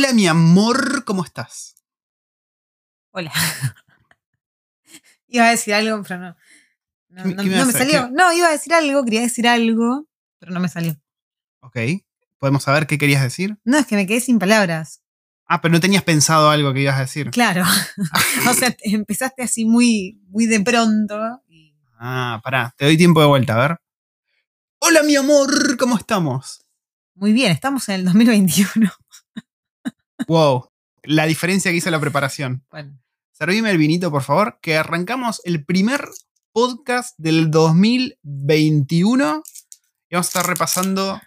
Hola, mi amor, ¿cómo estás? Hola. iba a decir algo, pero no. No, ¿Qué- no- qué me no salió. qué? No, iba a decir algo, quería decir algo, pero no me salió. Ok. ¿Podemos saber qué querías decir? No, es que me quedé sin palabras. Ah, pero no tenías pensado algo que ibas a decir. Claro. o sea, te- empezaste así muy, muy de pronto. y- Ah, pará, te doy tiempo de vuelta, a ver. Hola, mi amor, ¿cómo estamos? Muy bien, estamos en el 2021. Wow, la diferencia que hizo la preparación. Bueno, Servime el vinito, por favor, que arrancamos el primer podcast del 2021 y vamos a estar repasando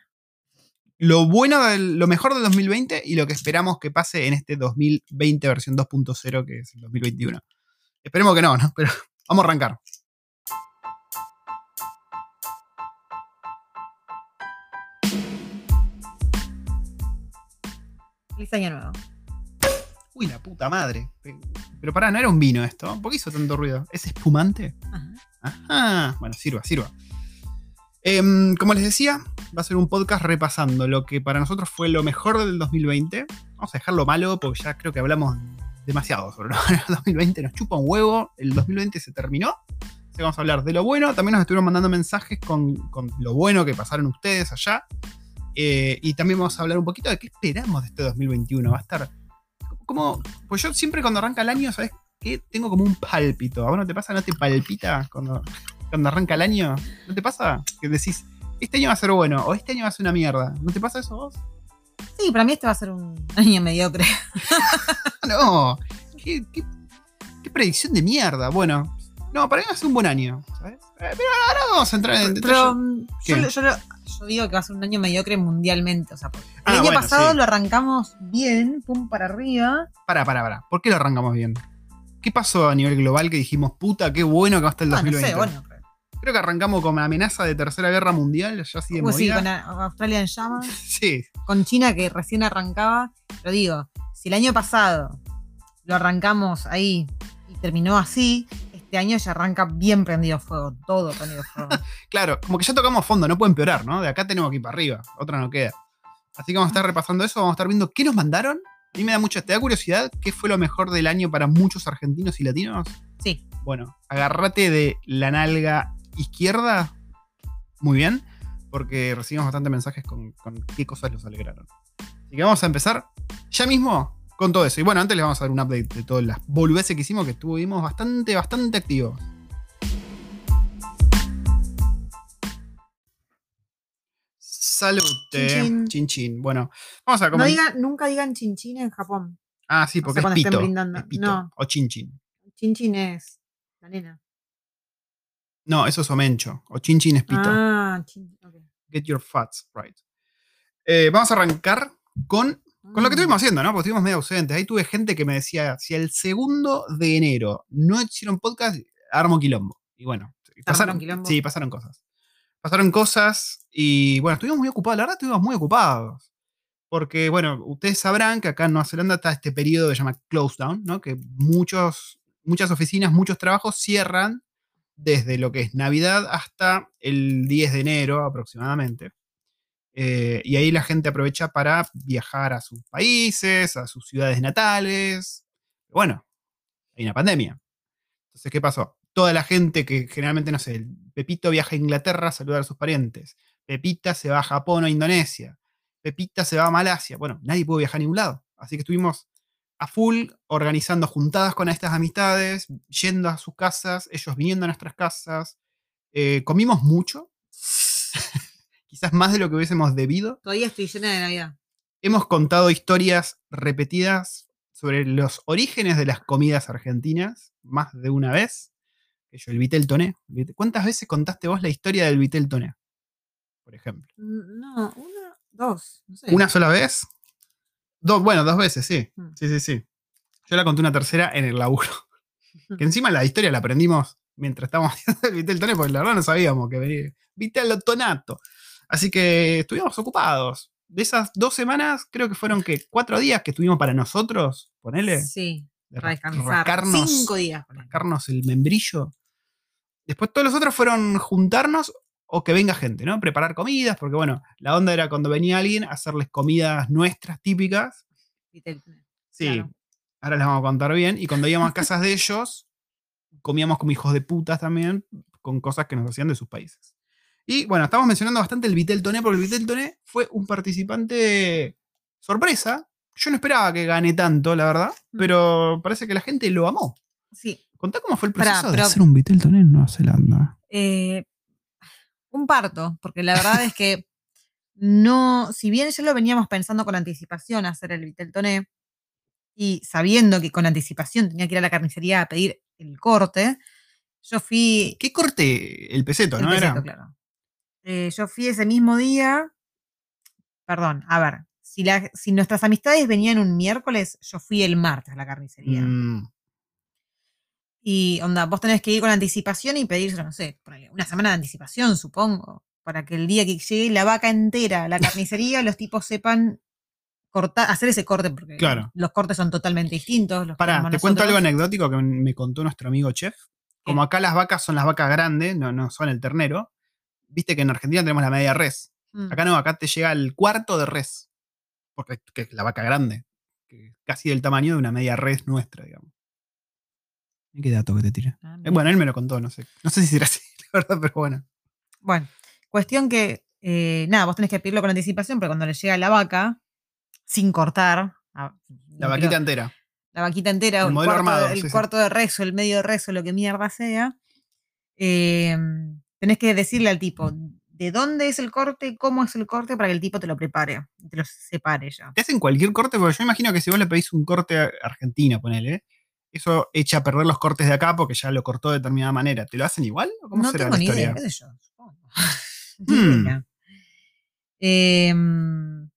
lo bueno, del, lo mejor del 2020 y lo que esperamos que pase en este 2020 versión 2.0 que es el 2021. Esperemos que no, ¿no? Pero vamos a arrancar. Feliz año nuevo. Uy, la puta madre. Pero pará, no era un vino esto. ¿Por qué hizo tanto ruido? ¿Es espumante? Ajá. Ajá. Bueno, sirva, sirva. Em, como les decía, va a ser un podcast repasando lo que para nosotros fue lo mejor del 2020. Vamos a dejarlo malo porque ya creo que hablamos demasiado sobre lo del 2020. Nos chupa un huevo. El 2020 se terminó. Así que vamos a hablar de lo bueno. También nos estuvieron mandando mensajes con, con lo bueno que pasaron ustedes allá. Eh, y también vamos a hablar un poquito de qué esperamos de este 2021. Va a estar. Como. Pues yo siempre cuando arranca el año, ¿sabes qué? Tengo como un pálpito. ¿A vos no te pasa? ¿No te palpita cuando, cuando arranca el año? ¿No te pasa? Que decís, este año va a ser bueno o este año va a ser una mierda. ¿No te pasa eso vos? Sí, para mí este va a ser un año mediocre. No. ¿Qué, qué, qué predicción de mierda. Bueno, no, para mí va a ser un buen año. ¿sabes? Eh, pero ahora vamos a entrar en detalle. Pero mm, yo, yo lo- yo digo que va a ser un año mediocre mundialmente. O sea, el Ah, año bueno, pasado sí. lo arrancamos bien, pum para arriba. Pará, pará, pará. ¿Por qué lo arrancamos bien? ¿Qué pasó a nivel global que dijimos, puta, qué bueno que va a estar el Ah, no 2020? sé, bueno. pero- Creo que arrancamos con amenaza de tercera guerra mundial, ya así de Pues sí, con Australia en llamas. Sí, con China que recién arrancaba. Pero digo, si el año pasado lo arrancamos ahí y terminó así, este año ya arranca bien prendido fuego, todo prendido fuego. claro, como que ya tocamos fondo, no puede empeorar, ¿no? De acá tenemos que ir para arriba, otra no queda. Así que vamos a estar repasando eso, vamos a estar viendo qué nos mandaron. A mí me da mucha, ¿te da curiosidad qué fue lo mejor del año para muchos argentinos y latinos? Sí, Bueno, agárrate de la nalga izquierda, muy bien, porque recibimos bastantes mensajes con, con qué cosas los alegraron. Así que vamos a empezar ya mismo con todo eso. Y bueno, antes les vamos a dar un update de todas las boludeces que hicimos, que estuvimos bastante, bastante activos. Salute. Chin, chin. Chin chin. Bueno, vamos a no comer. digan, nunca digan chinchín en Japón. ah, sí, o porque sea, cuando es estén pito. brindando. es pito. No. O chin chin. Chinchín es la nena. No, eso es omencho. O chin chin es pito. Ah, chin, ok. Get your fats right. Eh, vamos a arrancar con, con lo que Mm. estuvimos haciendo, ¿no? Porque estuvimos medio ausentes. Ahí tuve gente que me decía, si el segundo de enero no hicieron podcast, armo quilombo. Y bueno, pasaron, quilombo? sí, pasaron cosas. Pasaron cosas y bueno, estuvimos muy ocupados. La verdad, estuvimos muy ocupados. Porque, bueno, ustedes sabrán que acá en Nueva Zelanda está este periodo que se llama close down, ¿no? Que muchos, muchas oficinas, muchos trabajos cierran desde lo que es Navidad hasta el 10 de enero aproximadamente. Eh, y ahí la gente aprovecha para viajar a sus países, a sus ciudades natales. Bueno, hay una pandemia. Entonces, ¿qué pasó? Toda la gente que generalmente, no sé, Pepito viaja a Inglaterra a saludar a sus parientes. Pepita se va a Japón o a Indonesia. Pepita se va a Malasia. Bueno, nadie pudo viajar a ningún lado. Así que estuvimos a full organizando juntadas con estas amistades, yendo a sus casas, ellos viniendo a nuestras casas. Eh, comimos mucho. Quizás más de lo que hubiésemos debido. Todavía estoy llena de Navidad. Hemos contado historias repetidas sobre los orígenes de las comidas argentinas, más de una vez. Yo, el vitel toné. ¿Cuántas veces contaste vos la historia del vitel toné? Por ejemplo. Mm, No, una, dos, no sé. ¿Una sola vez? Dos, bueno, dos veces, sí. Mm. Sí, sí, sí. Yo la conté una tercera en el laburo. Que encima la historia la aprendimos mientras estábamos haciendo el vitel toné, porque la verdad no sabíamos que venía. Vitel tonato. Así que estuvimos ocupados. De esas dos semanas, creo que fueron que cuatro días que estuvimos para nosotros, ponele. Sí, de descansar. rascarnos, Cinco días. rascarnos el membrillo. Después todos los otros fueron juntarnos o que venga gente, ¿no? Preparar comidas, porque bueno, la onda era cuando venía alguien, hacerles comidas nuestras típicas. Sí, Claro. ahora les vamos a contar bien. Y cuando íbamos a casas de ellos, comíamos como hijos de putas también, con cosas que nos hacían de sus países. Y bueno, estamos mencionando bastante el Vitel Toné, porque el Vitel Toné fue un participante sorpresa. Yo no esperaba que gane tanto, la verdad, Mm. pero parece que la gente lo amó. Sí. Contá cómo fue el Pará, proceso de pero- hacer un Vitel Toné en Nueva Zelanda. Eh, un parto, porque la verdad es que no, si bien ya lo veníamos pensando con anticipación hacer el Viteltoné, y sabiendo que con anticipación tenía que ir a la carnicería a pedir el corte, yo fui. ¿Qué corte? El peseto, el ¿no peseto, era? claro. Eh, yo fui ese mismo día. Perdón, a ver, si, la- si nuestras amistades venían un miércoles, yo fui el martes a la carnicería. Mm, Y onda, vos tenés que ir con anticipación y pedírselo, no sé, una semana de anticipación, supongo, para que el día que llegue la vaca entera a la carnicería, los tipos sepan cortar, hacer ese corte, porque Claro. los cortes son totalmente distintos. Los que Pará, hacemos te cuento algo anecdótico que me contó nuestro amigo chef. Como acá las vacas son las vacas grandes, no, no son el ternero. Viste que en Argentina tenemos la media res. Mm. Acá no, acá te llega el cuarto de res. Porque que es la vaca grande. que casi del tamaño de una media res nuestra, digamos. ¿Y qué dato que te tira? Ah, Eh, bueno, él me lo contó, no sé. No sé si será así, la verdad, pero bueno. Bueno, cuestión que, eh, nada, vos tenés que pedirlo con anticipación, pero cuando le llega la vaca, sin cortar, ah, La no vaquita creo- entera. la vaquita entera, El el, modelo cuarto, armado, el sí, sí. cuarto de rezo, el medio de rezo, lo que mierda sea, eh, tenés que decirle al tipo de dónde es el corte, cómo es el corte, para que el tipo te lo prepare, te lo separe ya. ¿Te hacen cualquier corte? Porque yo imagino que si vos le pedís un corte a- argentino, ponele, eso echa a perder los cortes de acá porque ya lo cortó de determinada manera. ¿Te lo hacen igual? ¿O cómo No será tengo la ni historia? idea, qué sé yo. supongo. Hmm. Em,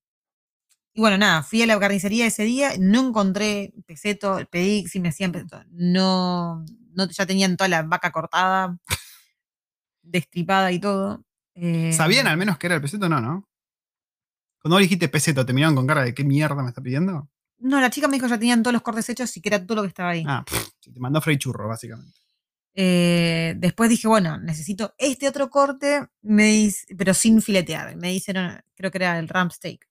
y bueno, nada, fui a la carnicería ese día, no encontré peseto, pedí si me hacían peseto, no, no ya tenían toda la vaca cortada, destripada y todo. ¿Sabían Em, al menos que era el peseto? No, ¿no? Cuando vos dijiste peseto, ¿te miraron con cara de qué mierda me está pidiendo? No, la chica me dijo que ya tenían todos los cortes hechos y que era todo lo que estaba ahí. Ah, pff, te mandó Frey Churro, básicamente. Eh, después dije, bueno, necesito este otro corte, me dice, pero sin filetear. Me dijeron, creo que era el ramp steak.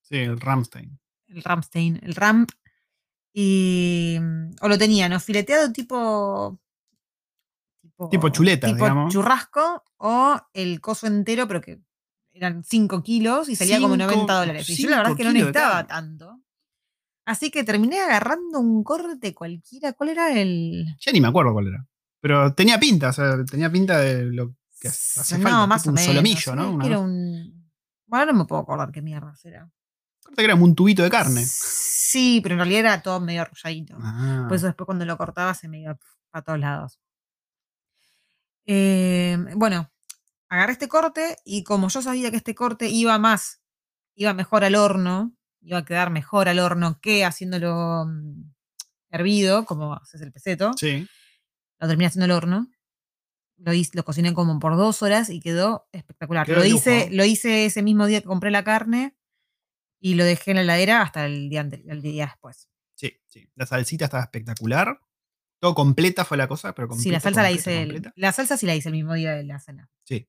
Sí, el Ramstein. el Ramstein, el Ramp. Y. O lo tenía, ¿no? Fileteado tipo. Tipo chuleta, tipo digamos. churrasco o el coso entero, pero que eran 5 kilos y salía como Cinco- 90 dólares. Y yo la verdad es que no necesitaba tanto. Así que terminé agarrando un corte cualquiera. ¿Cuál era el.? Ya ni me acuerdo cuál era. Pero tenía pinta, o sea, tenía pinta de lo que hace no, falta. más tipo o un menos. solomillo, ¿no? Una Era un. Bueno, no me puedo acordar qué mierda era. Corte que era un tubito de carne. Sí, pero en realidad era todo medio arrolladito. Ah. Por eso después cuando lo cortaba se me iba a todos lados. Eh, bueno, agarré este corte y como yo sabía que este corte iba más, iba mejor al horno, iba a quedar mejor al horno que haciéndolo mm, hervido, como haces el peseto, Sí. lo terminé haciendo al horno. Lo, hice, lo cociné como por dos horas y quedó espectacular. Lo, hice, lo hice ese mismo día que compré la carne y lo dejé en la heladera hasta el día, el día después. Sí, sí. La salsita estaba espectacular. Todo completa fue la cosa, pero completa. Sí, la salsa la completa, hice. el- la salsa sí la hice el mismo día de la cena. Sí.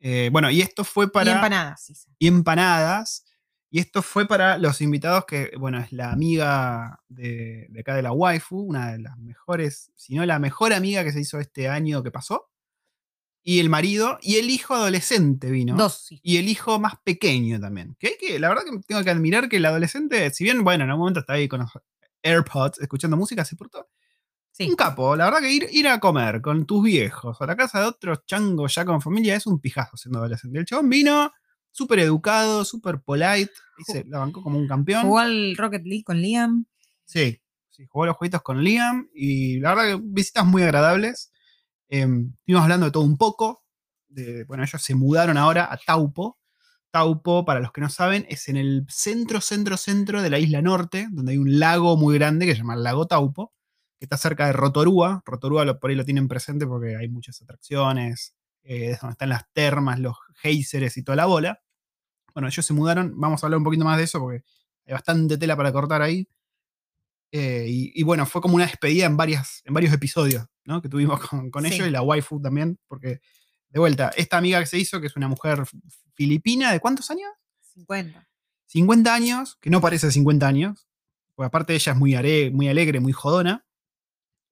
Eh, bueno, y esto fue para. Y empanadas hice. y empanadas. Y esto fue para los invitados que, bueno, es la amiga de, de acá de la waifu, una de las mejores, si no la mejor amiga que se hizo este año que pasó. Y el marido y el hijo adolescente vino. Dos, sí. Y el hijo más pequeño también. Que, hay que la verdad que tengo que admirar que el adolescente, si bien, bueno, en algún momento está ahí con los AirPods escuchando música, se portó. Sí. Un capo, la verdad que ir, ir a comer con tus viejos a la casa de otros changos ya con familia es un pijazo siendo adolescente. El chabón vino súper educado, súper polite, y se la bancó como un campeón. Jugó al Rocket League con Liam. Sí, sí, jugó los jueguitos con Liam y la verdad que visitas muy agradables. Eh, estuvimos hablando de todo un poco. De, bueno, ellos se mudaron ahora a Taupo. Taupo, para los que no saben, es en el centro, centro, centro de la isla norte, donde hay un lago muy grande que se llama el lago Taupo, que está cerca de Rotorúa. Rotorúa lo- por ahí lo tienen presente porque hay muchas atracciones, eh, es donde están las termas, los geysers y toda la bola. Bueno, ellos se mudaron, vamos a hablar un poquito más de eso porque hay bastante tela para cortar ahí. Eh, y, y bueno, fue como una despedida en, varias, en varios episodios ¿no? que tuvimos con, con Sí. ellos y la waifu también, porque de vuelta, esta amiga que se hizo, que es una mujer filipina, ¿de cuántos años? 50. 50 años, que no parece 50 años, Porque aparte ella es muy, are- muy alegre, muy jodona.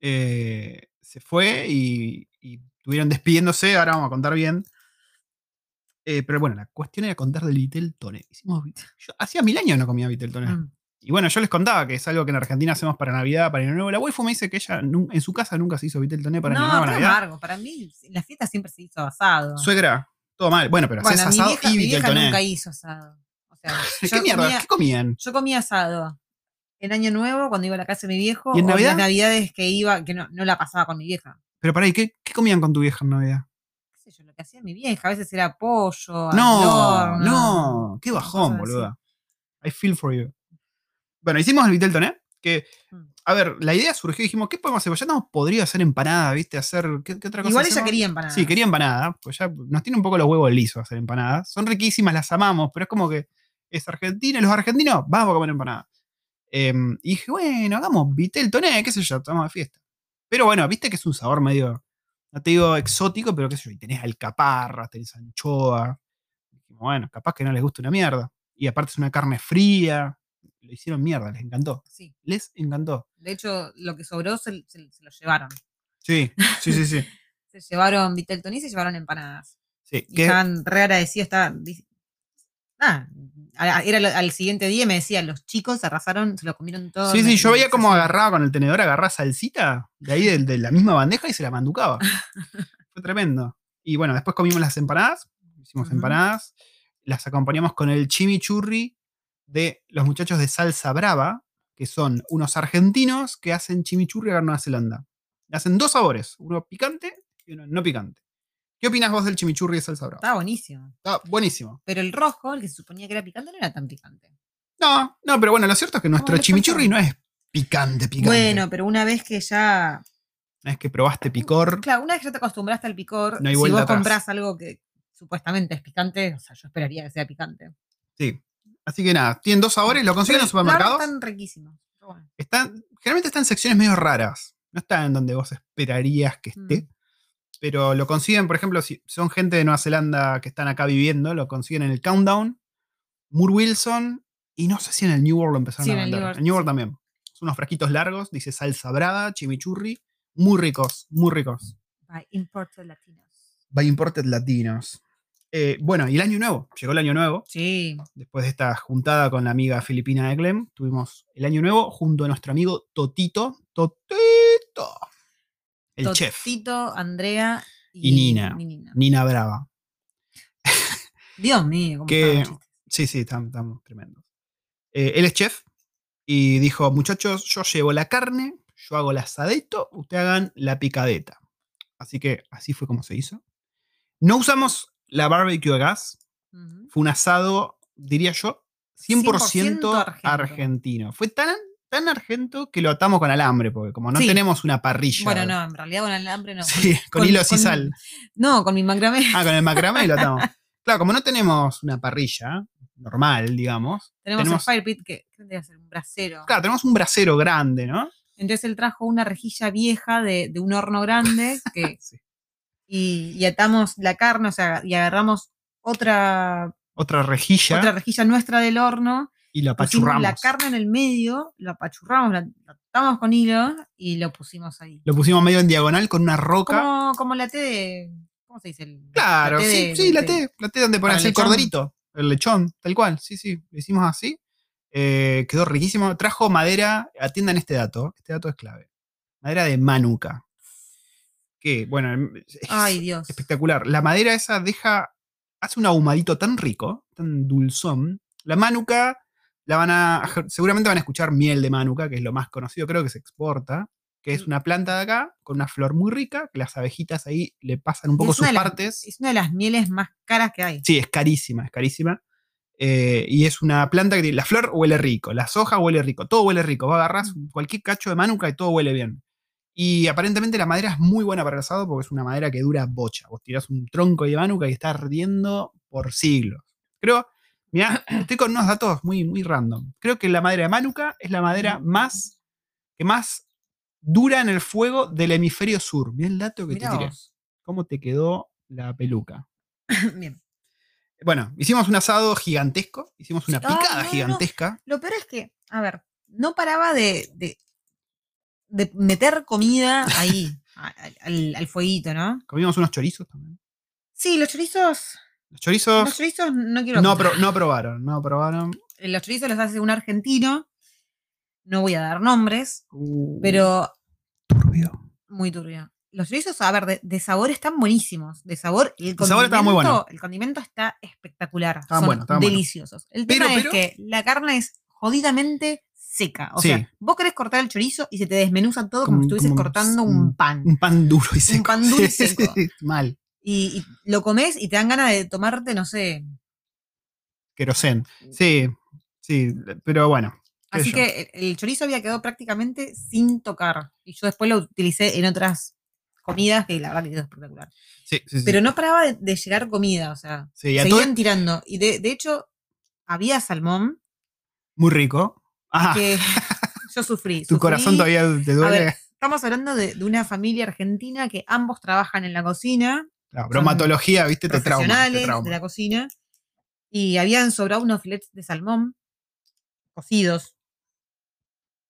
Eh, se fue y, y estuvieron despidiéndose. Ahora vamos a contar bien. Eh, pero bueno, la cuestión era contar del Vitel Toné. Hicimos, yo hacía mil años no comía Vitel Toné. Mm. Y bueno, yo les contaba que es algo que en Argentina hacemos para Navidad, para Año Nuevo. La waifu me dice que ella en su casa nunca se hizo Vitel Toné para Año No, Nuevo, Navidad. amargo. Para mí, en la fiesta siempre se hizo asado. Suegra, todo mal. Bueno, pero haces bueno, mi asado vieja, y mi Vitel vieja Toné. nunca hizo asado. O sea, ¿Qué yo mierda? comía- ¿Qué comían? Yo comía asado en Año Nuevo cuando iba a la casa de mi viejo. ¿Y en o Navidad? las navidades que iba, que no, no la pasaba con mi vieja. Pero para ahí, ¿qué, qué comían con tu vieja en Navidad? ¿Qué sé yo? Lo que hacía mi vieja. A veces era pollo. al No, horno, no, qué bajón, cosas así. boluda. I feel for you. Bueno, hicimos el Vitel Toné, que, Mm. a ver, la idea surgió y dijimos, ¿qué podemos hacer? Pues ya no podría hacer empanada, ¿viste? Hacer, ¿qué, qué otra cosa Igual ella hacemos? quería empanadas. Sí, quería empanada, pues ya nos tiene un poco los huevos lisos hacer empanadas. Son riquísimas, las amamos, pero es como que es Argentina y los argentinos vamos a comer empanadas. Em, y dije, bueno, hagamos vitel toné, qué sé yo, estamos de fiesta. Pero bueno, viste que es un sabor medio, no te digo exótico, pero qué sé yo, y tenés alcaparras, tenés anchoa. Dijimos, bueno, capaz que no les gusta una mierda. Y aparte es una carne fría. Lo hicieron mierda, les encantó. Sí. Les encantó. De hecho, lo que sobró se, se- se lo llevaron. Sí, sí, sí, sí. Se llevaron Vitel Toní y se llevaron empanadas. sí Y que- estaban re agradecidos. Estaban, dic- ah, a- era al siguiente día y me decían, los chicos arrasaron, se lo comieron todo. Sí, sí, yo veía cómo agarraba con el tenedor, agarraba salsita de ahí de, de la misma bandeja y se la manducaba. Fue tremendo. Y bueno, después comimos las empanadas, hicimos empanadas, las acompañamos con el chimichurri de los muchachos de Salsa Brava, que son unos argentinos que hacen chimichurri a Nueva Zelanda. Hacen dos sabores, uno picante y uno no picante. ¿Qué opinas vos del chimichurri de Salsa Brava? Estaba buenísimo. Está buenísimo. Pero el rojo, el que se suponía que era picante, no era tan picante. No, no, pero bueno, lo cierto es que nuestro chimichurri no es picante, picante. Bueno, pero una vez que ya. es que probaste picor. Claro, una vez que ya te acostumbraste al picor, No hay si vos atrás. compras algo que supuestamente es picante, o sea, yo esperaría que sea picante. Sí. Así que nada, tienen dos sabores, lo consiguen en los supermercados. Están riquísimos. Pero bueno. Están, generalmente están en secciones medio raras. No están en donde vos esperarías que esté. Mm. Pero lo consiguen, por ejemplo, si son gente de Nueva Zelanda que están acá viviendo, lo consiguen en el Countdown, Moore Wilson, y no sé si en el New World lo empezaron Sí, a en el vender. New En World, el New World sí. también. Son unos frasquitos largos, dice salsa brava, chimichurri, muy ricos, muy ricos. By Imported Latinos. By Imported Latinos. Eh, bueno, y el año nuevo, llegó el año nuevo. Sí. después de esta juntada con la amiga filipina de Clem, tuvimos el año nuevo junto a nuestro amigo Totito. Totito. El chef. Tito, Andrea Y Nina. y Nina. Nina Brava. Dios mío, cómo Que-. Sí, sí, estamos, tremendos. Eh, él es chef y dijo, muchachos, yo llevo la carne, yo hago el asadito, ustedes hagan la picadeta. Así que así fue como se hizo. No usamos la barbecue a gas, fue un asado, diría yo, 100%, 100% argento. argentino. Fue tan, tan argento que lo atamos con alambre, porque como no Sí. tenemos una parrilla. Bueno, no, en realidad con alambre no. Sí, con, hilos y sal. No, con mi macramé. Ah, con el macramé lo atamos. Claro, como no tenemos una parrilla normal, digamos. tenemos, tenemos- el fire pit que ¿qué tendría que ser un brasero. Claro, tenemos un brasero grande, ¿no? Entonces él trajo una rejilla vieja de, de un horno grande que, Sí. y, y atamos la carne, o sea, y agarramos otra, Otra rejilla otra rejilla nuestra del horno, y pusimos apachurramos. la carne en el medio, lo apachurramos, la la atamos con hilo y lo pusimos ahí. Lo pusimos medio en diagonal con una roca. Como, como la té de. ¿Cómo se dice? El- Claro, sí, de- sí, de- la té, la té donde pones el corderito, el lechón, tal cual, sí, sí, lo hicimos así. Eh, quedó riquísimo. Trajo madera, atiendan este dato, este dato es clave. Madera de manuka. Que, bueno, es Ay, Dios. espectacular. La madera esa deja, hace un ahumadito tan rico, tan dulzón. La manuka, la van a, seguramente van a escuchar miel de manuka, que es lo más conocido, creo que se exporta, que es Sí. una planta de acá, con una flor muy rica, que las abejitas ahí le pasan un poco sus partes. Es una de las mieles más caras que hay. Sí, es carísima, es carísima. Eh, y es una planta que tiene- la flor huele rico, las hojas huele rico, todo huele rico. Vos agarrás cualquier cacho de manuka y todo huele bien. Y aparentemente la madera es muy buena para el asado porque es una madera que dura bocha. Vos tirás un tronco de manuka y está ardiendo por siglos. Creo, mira, estoy con unos datos muy, muy random. Creo que la madera de manuka es la madera más que más dura en el fuego del hemisferio sur. Mira el dato que Mirá te tiré. vos. ¿Cómo te quedó la peluca? Bien. Bueno, hicimos un asado gigantesco, hicimos una. Ah, picada no. gigantesca. Lo peor es que, a ver, no paraba de, de, de meter comida ahí, al fueguito, ¿no? Comimos unos chorizos también. Sí, los chorizos. Los chorizos Los chorizos no quiero. no, pro- no probaron, no probaron. Los chorizos los hace un argentino. No voy a dar nombres, Uh, pero turbio. muy turbio. Los chorizos, a ver, de, de sabor están buenísimos. De sabor, el sabor muy bueno. condimento- El condimento está espectacular. Estaban Son buenos. deliciosos. El Pero, tema es pero- que la carne es jodidamente seca. O Sí. sea, vos querés cortar el chorizo y se te desmenuza todo como, Como- si estuvieses como cortando un- un pan. Un pan duro y seco. pan duro y seco. Mal. Y, y lo comes y te dan ganas de tomarte, no sé. Querosén. Sí, sí, pero bueno. Así yo. que el, el chorizo había quedado prácticamente sin tocar. Y yo después lo utilicé en otras comidas que la verdad que quedó espectacular. Sí, sí, sí. Pero no paraba de, de llegar comida, o sea, todo- seguían tirando. Y de, de hecho, había salmón Muy rico. Ah, que yo sufrí. tu sufrí. corazón todavía te duele. ver, estamos hablando de, de una familia argentina que ambos trabajan en la cocina, La bromatología, viste, te trauma. Te trauma. de la cocina, y habían sobrado unos filets de salmón cocidos.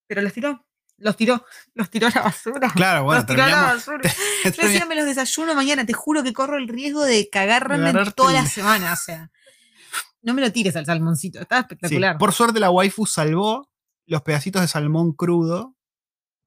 Pero los tiró, los tiró, los tiró a la basura. Claro, bueno, los tiró a la basura. Yo decía, me los desayuno mañana, te juro que corro el riesgo de cagarme toda la semana, o sea. No me lo tires al salmoncito, estaba Sí, espectacular. Por suerte la waifu salvó los pedacitos de salmón crudo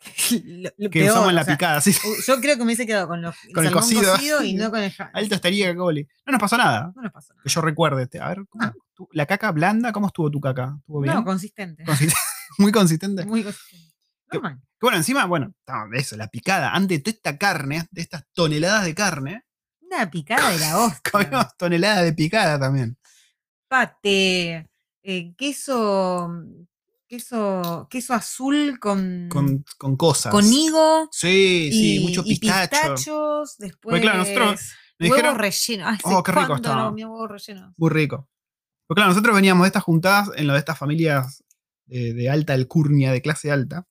Lo- lo que peor, usamos en la o sea, picada. sí. Yo creo que me hubiese quedado con, los, Con el salmón cocido. cocido y no con el ja- Alto estaría coli. No nos pasó nada. No nos pasó nada. Que yo recuerde. este, A ver, ¿cómo- Ah. tu- ¿la caca blanda? ¿Cómo estuvo tu caca? ¿Estuvo bien? No, consistente. Consist- Muy consistente. Muy consistente. Normal. Que bueno, encima, bueno, eso, la picada. Antes de toda esta carne, de estas toneladas de carne, Una picada de la hostia. comimos toneladas de picada también. Pate, eh, queso, queso, queso azul con, Con, con cosas. con higo. Sí, sí, y, mucho y pistacho. pistachos, después Porque claro, nosotros nos huevos dijeron- rellenos. Ay, Oh, qué rico ¿cuándo estaba. no rellenos? Muy rico. Porque claro, nosotros veníamos de estas juntadas en lo de estas familias de, de alta alcurnia, de clase alta,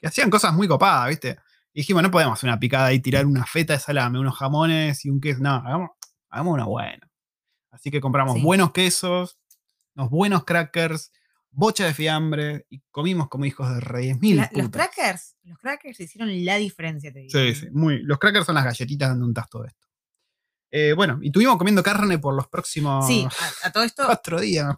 que hacían cosas muy copadas, ¿viste? Y dijimos, no podemos hacer una picada y tirar una feta de salame, unos jamones y un queso. No, hagamos, hagamos una buena. Así que compramos Sí. buenos quesos, unos buenos crackers, bocha de fiambre y comimos como hijos de reyes. Mil La- los crackers, los crackers hicieron la diferencia, te digo. Sí, sí, muy. Los crackers son las galletitas dando un tasto de esto. Eh, bueno, y estuvimos comiendo carne por los próximos Sí, a, a todo esto, cuatro días.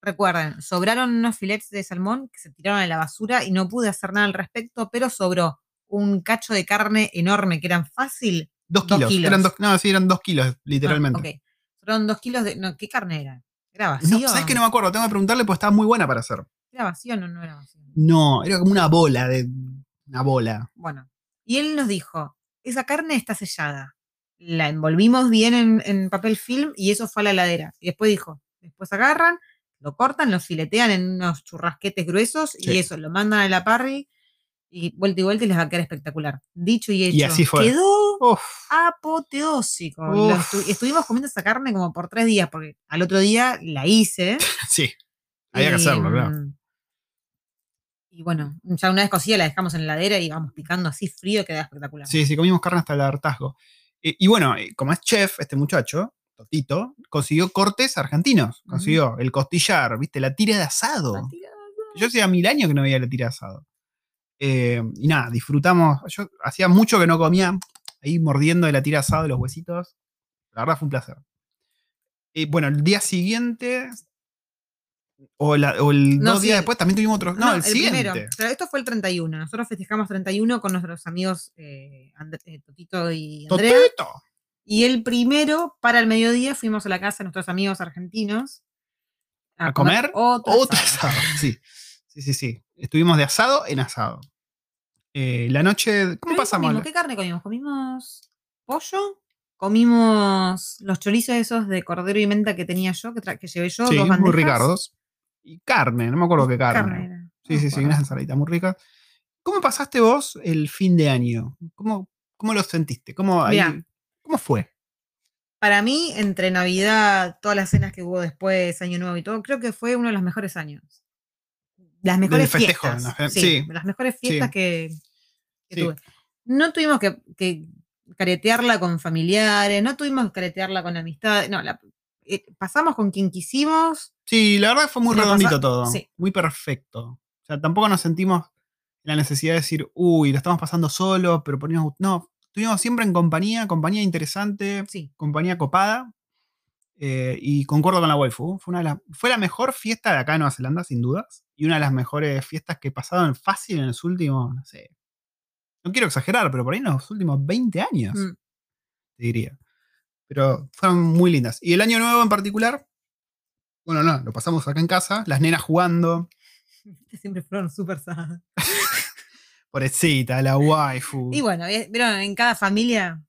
recuerden, sobraron unos filets de salmón que se tiraron a la basura y no pude hacer nada al respecto, pero sobró un cacho de carne enorme que eran fácil. Dos Dos kilos. Eran dos, no, sí, eran dos kilos, Ah, literalmente. ok. Sobraron dos kilos de. No, ¿Qué carne era? ¿Era vacío? No, ¿sabes que no me acuerdo? Tengo que preguntarle porque estaba muy buena para hacer. ¿Era vacío o no, no era vacío? No, era como una bola de. Una bola. Bueno, y él nos dijo, esa carne está sellada. La envolvimos bien en, en papel film y eso fue a la heladera. Y después dijo, después agarran, lo cortan, lo filetean en unos churrasquetes gruesos Sí. y eso, lo mandan a la parry y vuelta y vuelta y les va a quedar espectacular. Dicho y hecho. Y así fue. Quedó Uf, apoteósico. Lo Uf. estu- estuvimos comiendo esa carne como por tres días, porque al otro día la hice. sí. Había que y, hacerlo, claro. Y bueno, ya una vez cocida la dejamos en la heladera y vamos picando así frío, queda espectacular. Sí, sí, comimos carne hasta el hartazgo. Y, y bueno, eh, como es chef, este muchacho, Totito, consiguió cortes argentinos. Consiguió el costillar, ¿viste? La tira de asado. La. Yo hacía mil años que no veía la tira de asado. Eh, y nada, disfrutamos. Yo hacía mucho que no comía, ahí mordiendo de la tira de los huesitos. La verdad fue un placer. Y bueno, el día siguiente, o, la- o el No, dos sí, días después, también tuvimos otro. No, el, siguiente. primero. Pero esto fue el 31. Nosotros festejamos 31 con nuestros amigos eh, eh, Totito y Andrea. Totito. Y el primero, para el mediodía, fuimos a la casa de nuestros amigos argentinos. ¿A comer? otro Otro asado. asado. Sí, sí, sí, sí. Estuvimos de asado en asado. Eh, la noche, ¿cómo Pero ¿qué pasamos? comimos? ¿Qué carne comimos? ¿Comimos pollo? Comimos los chorizos esos de cordero y menta que tenía yo, que, que llevé yo, Sí, dos muy bandejas. ricardos. Y carne, no me acuerdo qué carne. Carne era. Sí, sí, sí, unas ensaladitas muy ricas. ¿Cómo pasaste vos el fin de año? ¿Cómo, cómo lo sentiste? ¿Cómo, ahí-. ¿Cómo fue? Para mí, entre Navidad, todas las cenas que hubo después, Año Nuevo y todo, creo que fue uno de los mejores años. Las mejores festejo, fiestas. la fe- sí, sí. las mejores fiestas Sí. que, que Sí. tuve. No tuvimos que, que caretearla con familiares, no tuvimos que caretearla con amistades, no, la- eh, pasamos con quien quisimos. Sí, la verdad fue muy redondito pasa- todo. sí. Muy perfecto. sea, tampoco nos sentimos la necesidad de decir, uy, lo estamos pasando solo, pero ponemos. No, estuvimos siempre en compañía, compañía interesante, Sí. compañía copada. eh, y concuerdo con la waifu. Fue, una de las- fue la mejor fiesta de acá en Nueva Zelanda, sin dudas. Y una de las mejores fiestas que he pasado en fácil en los últimos, no sé. No quiero exagerar, pero por ahí en los últimos 20 años, Mm. te diría. Pero fueron muy lindas. Y el año nuevo en particular, bueno, no, lo pasamos acá en casa, las nenas jugando, Siempre fueron súper sad. pobrecita, la waifu. Y bueno, eh, pero en cada familia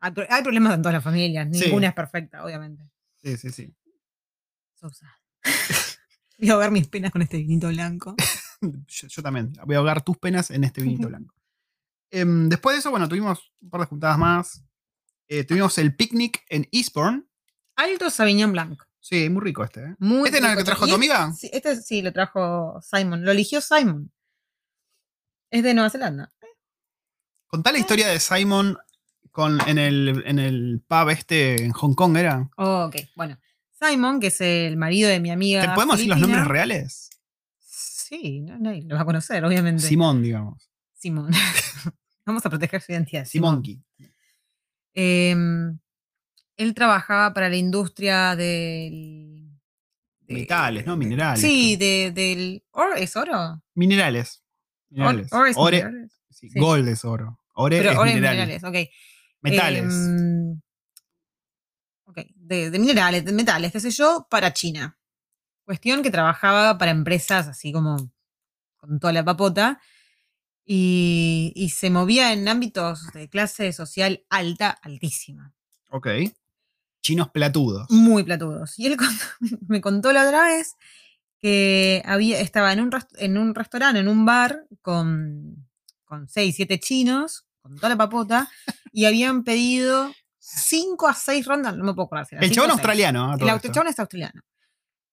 hay, pro- hay problemas en todas las familias. Sí. Ninguna es perfecta, obviamente. Sí, sí, sí. So sad. Voy a ahogar mis penas con este vinito blanco. Yo, yo también. Voy a ahogar tus penas en este vinito blanco. Em, después de eso, bueno, tuvimos un par de juntadas más. Eh, tuvimos el picnic en Eastbourne. Alto Sauvignon Blanc. Sí, muy rico este. ¿eh? Muy ¿Este no es el que trajo tu amiga? Sí, este sí lo trajo Simon. Lo eligió Simon. Es de Nueva Zelanda. Contá la historia de Simon con, en, el, en el pub este en Hong Kong, ¿era? Oh, ok, bueno. Simon, que es el marido de mi amiga. ¿Te podemos decir los nombres reales? Sí, no- nadie lo va a conocer, obviamente. Simón, digamos. Simón. Vamos a proteger su identidad. Simonki. Em, él trabajaba para la industria del. de- Metales, ¿no? Minerales. Sí, de, del. ¿Oro es oro? Minerales. Minerales. Oro es Ore- minerales. sí, sí. Gold es oro. Ore Pero es oro es minerales. minerales, ok. Metales. Em, ok, de, de minerales, de metales, qué sé yo, para China. Cuestión que trabajaba para empresas así como con toda la papota y, y se movía en ámbitos de clase social alta, altísima. ok. Chinos platudos. Muy platudos. Y él contó- me contó la otra vez que había, estaba en un, en un restaurante, en un bar, con, con seis, siete chinos, con toda la papota, y habían pedido cinco a seis rondas, no me puedo acordar si El chabón australiano. a El chabón es australiano.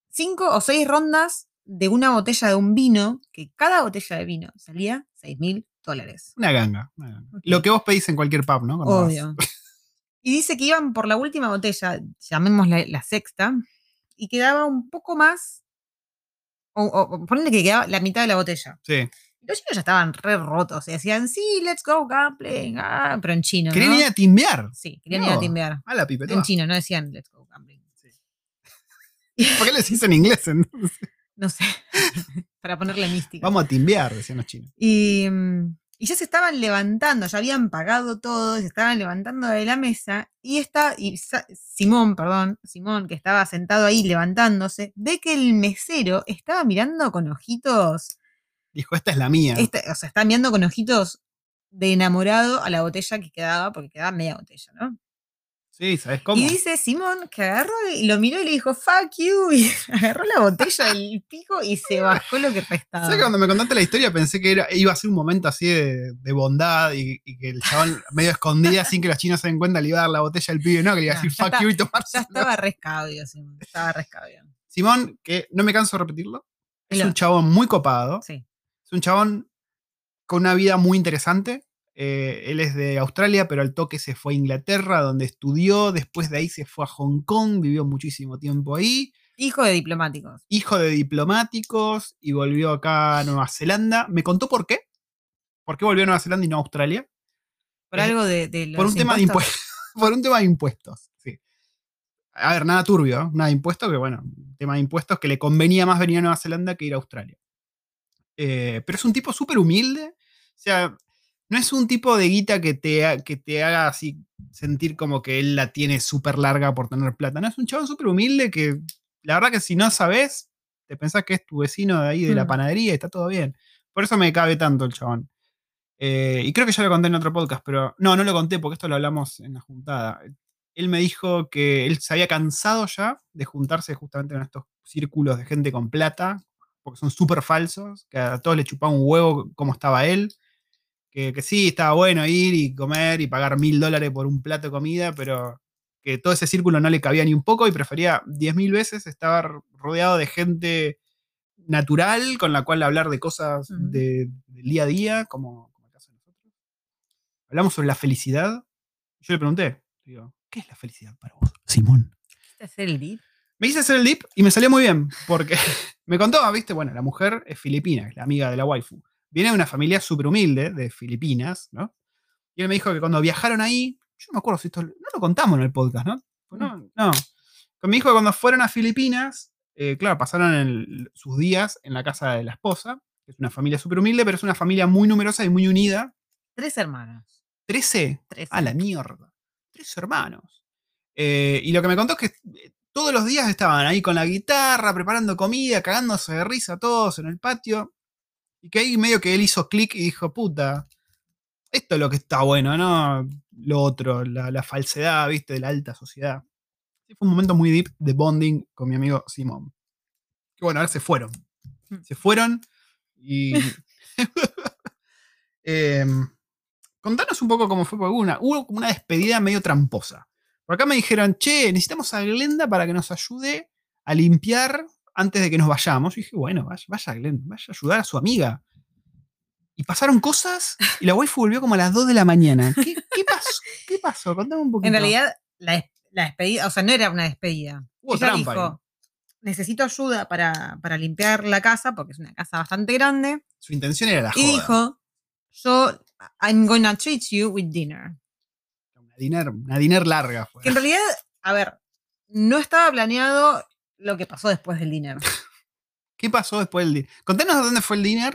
Cinco o seis rondas de una botella de un vino, que cada botella de vino salía seis mil dólares. Una ganga. una ganga. Ok. Lo que vos pedís en cualquier pub, ¿no? Cuando vas. Obvio. Y dice que iban por la última botella, llamémosla la sexta, y quedaba un poco más. O, o, ponele que quedaba la mitad de la botella. Sí. Los chinos ya estaban re rotos. Y decían, sí, let's go gambling. ah, pero en chino. Querían ¿no? ir a timbear. Sí, querían ir a No. timbear. A la pipeta. En chino, no decían let's go gambling. ¿Por qué les decís en inglés? entonces? No sé. para ponerle mística. Vamos a timbear, decían los chinos. Y, mm, y ya se estaban levantando, ya habían pagado todo, se estaban levantando de la mesa. Y está, y Sa- Simón, perdón, Simón, que estaba sentado ahí levantándose, ve que el mesero estaba mirando con ojitos, Dijo, esta es la mía. o sea, está mirando con ojitos de enamorado a la botella que quedaba, porque quedaba media botella, ¿no? Sí, ¿sabes cómo? Y dice Simón que agarró y lo miró y le dijo, fuck you, y agarró la botella del pico y se bajó lo que restaba. ¿Sabes que cuando me contaste la historia pensé que era, iba a ser un momento así de, de bondad y, y que el chabón medio escondida sin que los chinos se den cuenta le iba a dar la botella al pibe, no, que le iba a decir fuck está- you y tomarse. Ya estaba rescabio, Simón, estaba rescabio. Simón, que no me canso de repetirlo, es Lo- un chabón muy copado, Sí. es un chabón con una vida muy interesante. Eh, él es de Australia, pero al toque se fue a Inglaterra, donde estudió, después de ahí se fue a Hong Kong, vivió muchísimo tiempo ahí. Hijo de diplomáticos. hijo de diplomáticos y volvió acá a Nueva Zelanda. ¿Me contó por qué? ¿Por qué volvió a Nueva Zelanda y no a Australia? Por algo de, de Por los un tema de impuestos. impuestos. por un tema de impuestos, sí. A ver, nada turbio, ¿eh? nada de impuestos, que bueno, tema de impuestos que le convenía más venir a Nueva Zelanda que ir a Australia. Eh, pero es un tipo súper humilde. O sea, no es un tipo de guita que te, que te haga así sentir como que él la tiene súper larga por tener plata. No, es un chabón súper humilde que la verdad que si no sabes, te pensás que es tu vecino de ahí de la Mm. panadería y está todo bien. Por eso me cabe tanto el chabón. Eh, y creo que ya lo conté en otro podcast, pero no, no lo conté porque esto lo hablamos en la juntada. Él me dijo que él se había cansado ya de juntarse justamente en estos círculos de gente con plata, porque son súper falsos, que a todos le chupaba un huevo como estaba él, que, que sí, estaba bueno ir y comer y pagar mil dólares por un plato de comida, pero que todo ese círculo no le cabía ni un poco y prefería diez mil veces estar rodeado de gente natural con la cual hablar de cosas de- del día a día, como, como el caso de nosotros. Hablamos sobre la felicidad. Yo le pregunté, digo, ¿qué es la felicidad para vos, Simón? ¿Quisiste hacer el beat? Me hice hacer el dip y me salió muy bien, porque me contó, viste, bueno, la mujer es filipina, es la amiga de la waifu. Viene de una familia súper humilde de Filipinas, ¿no? Y él me dijo que cuando viajaron ahí, yo no me acuerdo si esto, no lo contamos en el podcast, ¿no? No, no. Me dijo que cuando fueron a Filipinas, eh, claro, pasaron el- sus días en la casa de la esposa, que es una familia súper humilde, pero es una familia muy numerosa y muy unida. Tres hermanos. ¿13? Tres. A la mierda. Tres hermanos. Eh, y lo que me contó es que eh, todos los días estaban ahí con la guitarra, preparando comida, cagándose de risa todos en el patio. Y que ahí medio que él hizo clic y dijo, puta, esto es lo que está bueno, ¿no? Lo otro, la, la falsedad, viste, de la alta sociedad. Sí, fue un momento muy deep de bonding con mi amigo Simón. Que bueno, ahora se fueron. Mm. Se fueron y... Em, contanos un poco cómo fue, porque hubo una, hubo como una despedida medio tramposa. Por acá me dijeron, che, necesitamos a Glenda para que nos ayude a limpiar antes de que nos vayamos. Dije, bueno, vaya, vaya Glenda, vaya a ayudar a su amiga. Y pasaron cosas y la waifu volvió como a las 2 de la mañana. ¿Qué, qué pasó? ¿Qué pasó? Contame un poquito. En realidad, la, des- la despedida, o sea, no era una despedida. Hubo Ella trampa dijo, necesito ayuda para, para limpiar la casa, porque es una casa bastante grande. Su intención era la joda. Y dijo, yo, I'm gonna treat you with dinner. Una diner, una diner larga fue. Que en realidad, a ver, no estaba planeado lo que pasó después del dinner. ¿Qué pasó después del dinner? Contanos dónde fue el dinner.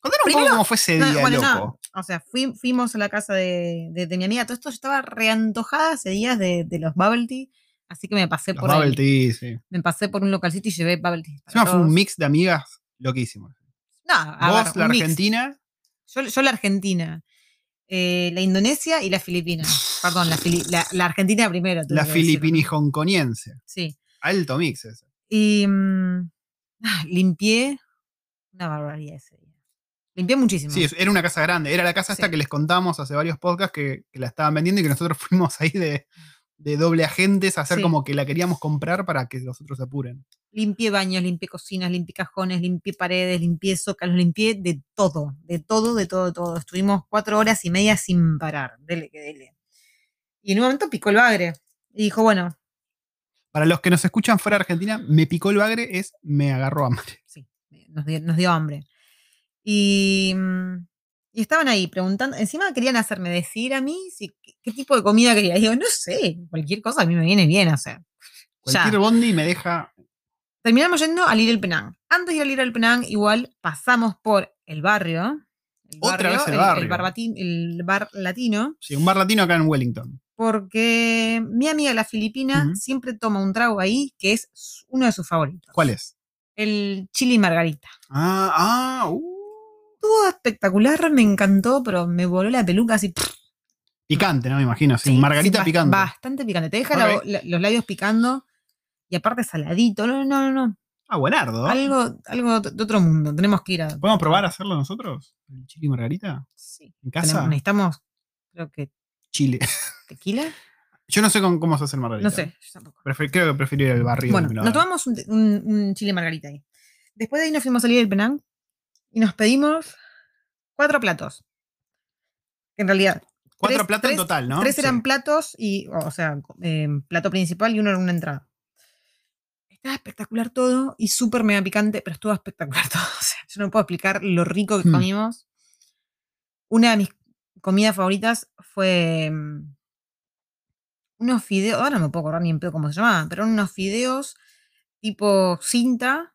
Contanos un poco cómo fue ese No, día, bueno, no, loco. o sea, fui- fuimos a la casa de, de- de mi amiga. Todo esto yo estaba reantojada hace días de, de los bubble tea. Así que me pasé Los por bubble ahí. tea, sí. Me pasé por un localcito y llevé bubble tea. Encima fue un mix de amigas loquísimo. No, a Vos, ver, la. Argentina, Yo, yo la Argentina, eh, la Indonesia y la Filipina. Perdón, la, Fili- la- la Argentina primero. la que decirlo, filipini ¿no? hongkoniense. Sí. Alto mix ese. Y mm, ah, limpié una barbaridad ese día. Limpié muchísimo. Sí, era una casa grande. Era la casa esta Sí. que les contamos hace varios podcasts que, que la estaban vendiendo y que nosotros fuimos ahí de, de doble agentes a hacer Sí. como que la queríamos comprar para que los otros se apuren. Limpié baños, limpié cocinas, limpié cajones, limpié paredes, limpié zócalos, limpié de todo, de todo, de todo, de todo. Estuvimos cuatro horas y media sin parar. Dele que dele. Y en un momento picó el bagre. Y dijo, bueno, Para los que nos escuchan fuera de Argentina, me picó el bagre es me agarró hambre. sí, nos dio, nos dio hambre. Y, mm, y estaban ahí preguntando, encima querían hacerme decir a mí si, qué, tipo de comida quería. Y digo, no sé, cualquier cosa a mí me viene bien, o sea. ya. Cualquier bondi me deja. Terminamos yendo a Little Penang. Antes de ir a Little Penang, igual pasamos por el barrio. El Otra vez el El, barrio. bar el bar latino. Sí, un bar latino acá en Wellington. Porque mi amiga la filipina siempre toma un trago ahí que es uno de sus favoritos. ¿Cuál es? El chili margarita. Ah, ah, uh. Estuvo espectacular, me encantó, pero me voló la peluca así. Picante, ¿no? Me imagino. Sí, Sí, margarita sí, picante. Bastante picante. Te deja la- Ok. la- los labios picando y aparte saladito. No, no, no. no. Ah, buenardo. Algo, algo de otro mundo. Tenemos que ir a. ¿Podemos probar a hacerlo nosotros? ¿El chili margarita? Sí. ¿En Tenemos- casa? necesitamos, creo que, Chile. tequila. Yo no sé con- cómo se hace el margarita. No sé, yo tampoco. Prefer- creo que prefiero ir al barrio. Bueno, nos tomamos un, un- un chile margarita ahí. Después de ahí nos fuimos a salir del Penang y nos pedimos cuatro platos. En realidad, Cuatro tres- platos en total, ¿no? tres Sí. eran platos y, o sea, eh, plato principal y uno era una entrada. Estaba espectacular todo y súper mega picante, pero estuvo espectacular todo. O sea, yo no puedo explicar lo rico que Hmm. comimos. Una de mis comidas favoritas fue mm, unos fideos, ahora no me puedo acordar ni en pedo cómo se llamaban, pero eran unos fideos tipo cinta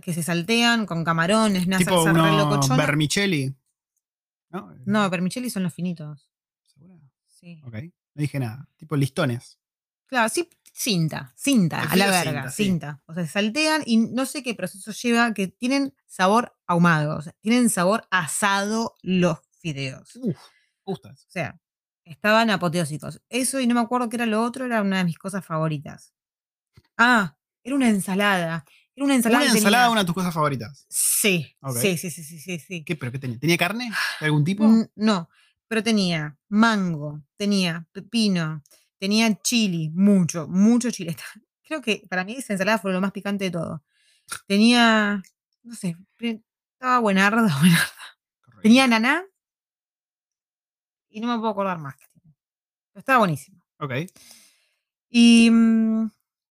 que se saltean con camarones, una Tipo salsa re locochona. vermicelli. ¿No? No, vermicelli son los finitos. ¿Segura? Sí. Ok. No dije nada. Tipo listones. Claro, sí, cinta, cinta, a la verga, cinta, sí. O sea, se saltean y no sé qué proceso lleva, que tienen sabor ahumado, o sea, tienen sabor asado los fideos. Uf, gustas. O sea, estaban apoteósicos. Eso y no me acuerdo qué era lo otro, era una de mis cosas favoritas. Ah, era una ensalada. Era una ensalada. Una que ensalada, tenía- una de tus cosas favoritas. Sí, sí, sí, sí, sí, sí. ¿Qué, ¿Pero qué tenía? ¿Tenía carne de algún tipo? No, pero tenía mango, tenía pepino, tenía chili, mucho, mucho chile. Creo que para mí esa ensalada fue lo más picante de todo. Tenía, no sé, estaba buenarda, buenarda. Tenía naná y no me puedo acordar más. Pero estaba buenísimo. Ok. Y mm,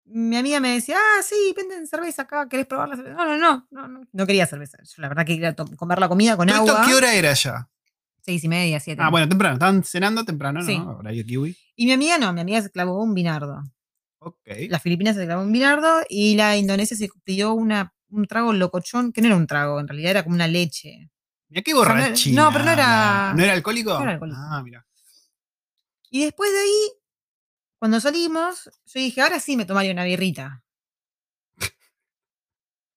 mi amiga me decía, ah, sí, venden cerveza acá, ¿querés probar la cerveza? No, no, no, no, no, no quería cerveza. Yo la verdad que quería comer la comida con ¿Pero esto agua. qué hora era ya? Seis y media, siete. Ah, bueno, temprano. Estaban cenando temprano, Sí. ¿no? Ahora hay kiwi. Y mi amiga no, mi amiga se clavó un binardo. Ok. La filipina se clavó un binardo y la indonesia se pidió una, un trago locochón, que no era un trago, en realidad era como una leche. Mira qué sea, no era- borrachina. no, pero no era- ¿No era alcohólico? no era alcohólico. Ah, mira. Y después de ahí, cuando salimos, yo dije, ahora sí me tomaría una birrita.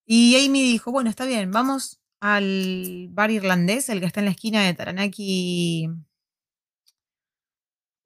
Y Amy dijo, bueno, está bien, vamos al bar irlandés, el que está en la esquina de Taranaki.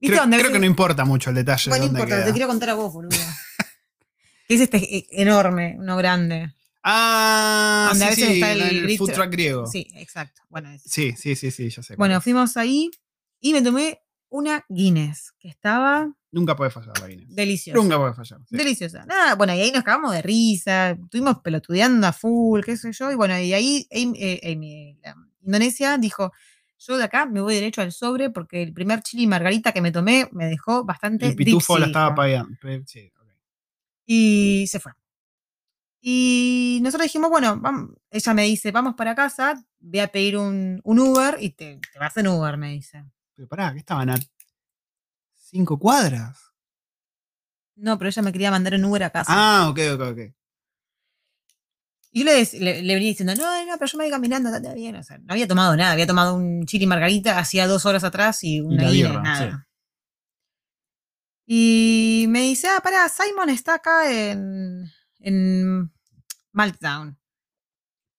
¿Viste Creo, dónde creo que no importa mucho el detalle Bueno, de dónde importa, queda. te quiero contar a vos, boludo. que es este eh, enorme, uno grande. Ah, Donde sí, a veces sí, está el el, food truck griego. Sí, exacto. Bueno. Sí, sí, sí, sí, ya sé. bueno fuimos ahí y me tomé una Guinness, que estaba Nunca puede fallar la Guinness. deliciosa. Nunca puede fallar. sí. Deliciosa. Nada, bueno, y ahí nos cagamos de risa, estuvimos pelotudeando a full, qué sé yo, y bueno, y ahí Amy- eh, Amy, la Indonesia dijo, yo de acá me voy derecho al sobre porque el primer chili margarita que me tomé me dejó bastante El pitufo la estaba pagando. Sí, ok. Y se fue. Y nosotros dijimos, bueno, ella me dice, vamos para casa, voy a pedir un, un Uber y te, te vas en Uber, me dice. Pero pará, que estaban a cinco cuadras. No, pero ella me quería mandar en Uber a casa. Ah, ok, ok, ok. Y yo le, le, le venía diciendo, no, no, pero yo me voy caminando, está bien. O sea, no había tomado nada, había tomado un chili margarita hacía dos horas atrás y una la birra, nada. Y me dice, ah, pará, Simon está acá en, en Meltdown.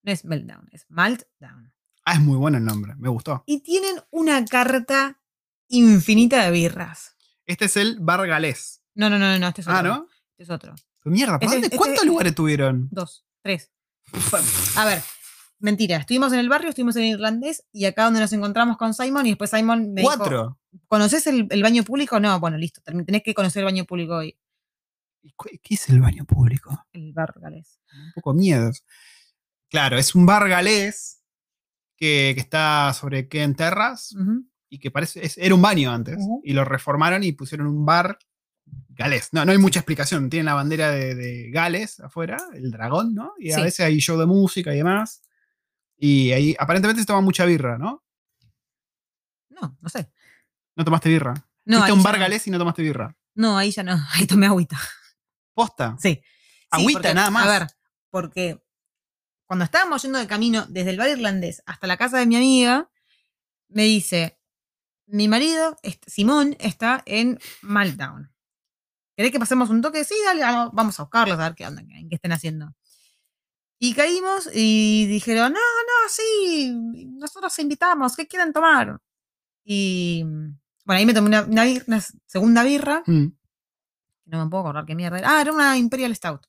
No es Meltdown, es Meltdown. Ah, es muy bueno el nombre, me gustó. Y tienen una carta infinita de birras. Este es el bar galés. No, no, no, no, este es otro. Ah, ¿no? Este es otro. Pero mierda, ¿por Este- dónde- este- ¿cuántos lugares tuvieron? Dos, tres. A ver, mentira. Estuvimos en el barrio, estuvimos en irlandés y acá donde nos encontramos con Simon y después Simon me dijo, Cuatro. ¿conoces el, el baño público? No, bueno, listo. Tenés que conocer el baño público hoy. ¿Y cu- ¿Qué es el baño público? El bar galés. Un poco miedo. Claro, es un bar galés que, que está sobre Ken Terras Ujú. y que parece. es- era un baño antes. Y lo reformaron y pusieron un bar galés. No, no hay mucha explicación. Tienen la bandera de, de Gales afuera, el dragón, ¿no? Y a Sí. veces hay show de música y demás. Y ahí aparentemente se toma mucha birra, ¿no? No, no sé. No tomaste birra. No, Fuiste a un bar galés y no tomaste birra. No, ahí ya no. Ahí tomé agüita. Posta. Sí. Sí, Agüita, porque, nada más. A ver, porque cuando estábamos yendo de camino desde el bar irlandés hasta la casa de mi amiga, me dice, mi marido, Simón, está en Maltown. ¿Querés que pasemos un toque? Sí, dale, vamos- a buscarlos, a ver qué onda, qué estén haciendo. Y caímos y dijeron, no, no, sí, nosotros invitamos, ¿qué quieren tomar? Y bueno, ahí me tomé una, una bir- una segunda birra, Mm. No me puedo acordar qué mierda era. Ah, era una Imperial Stout.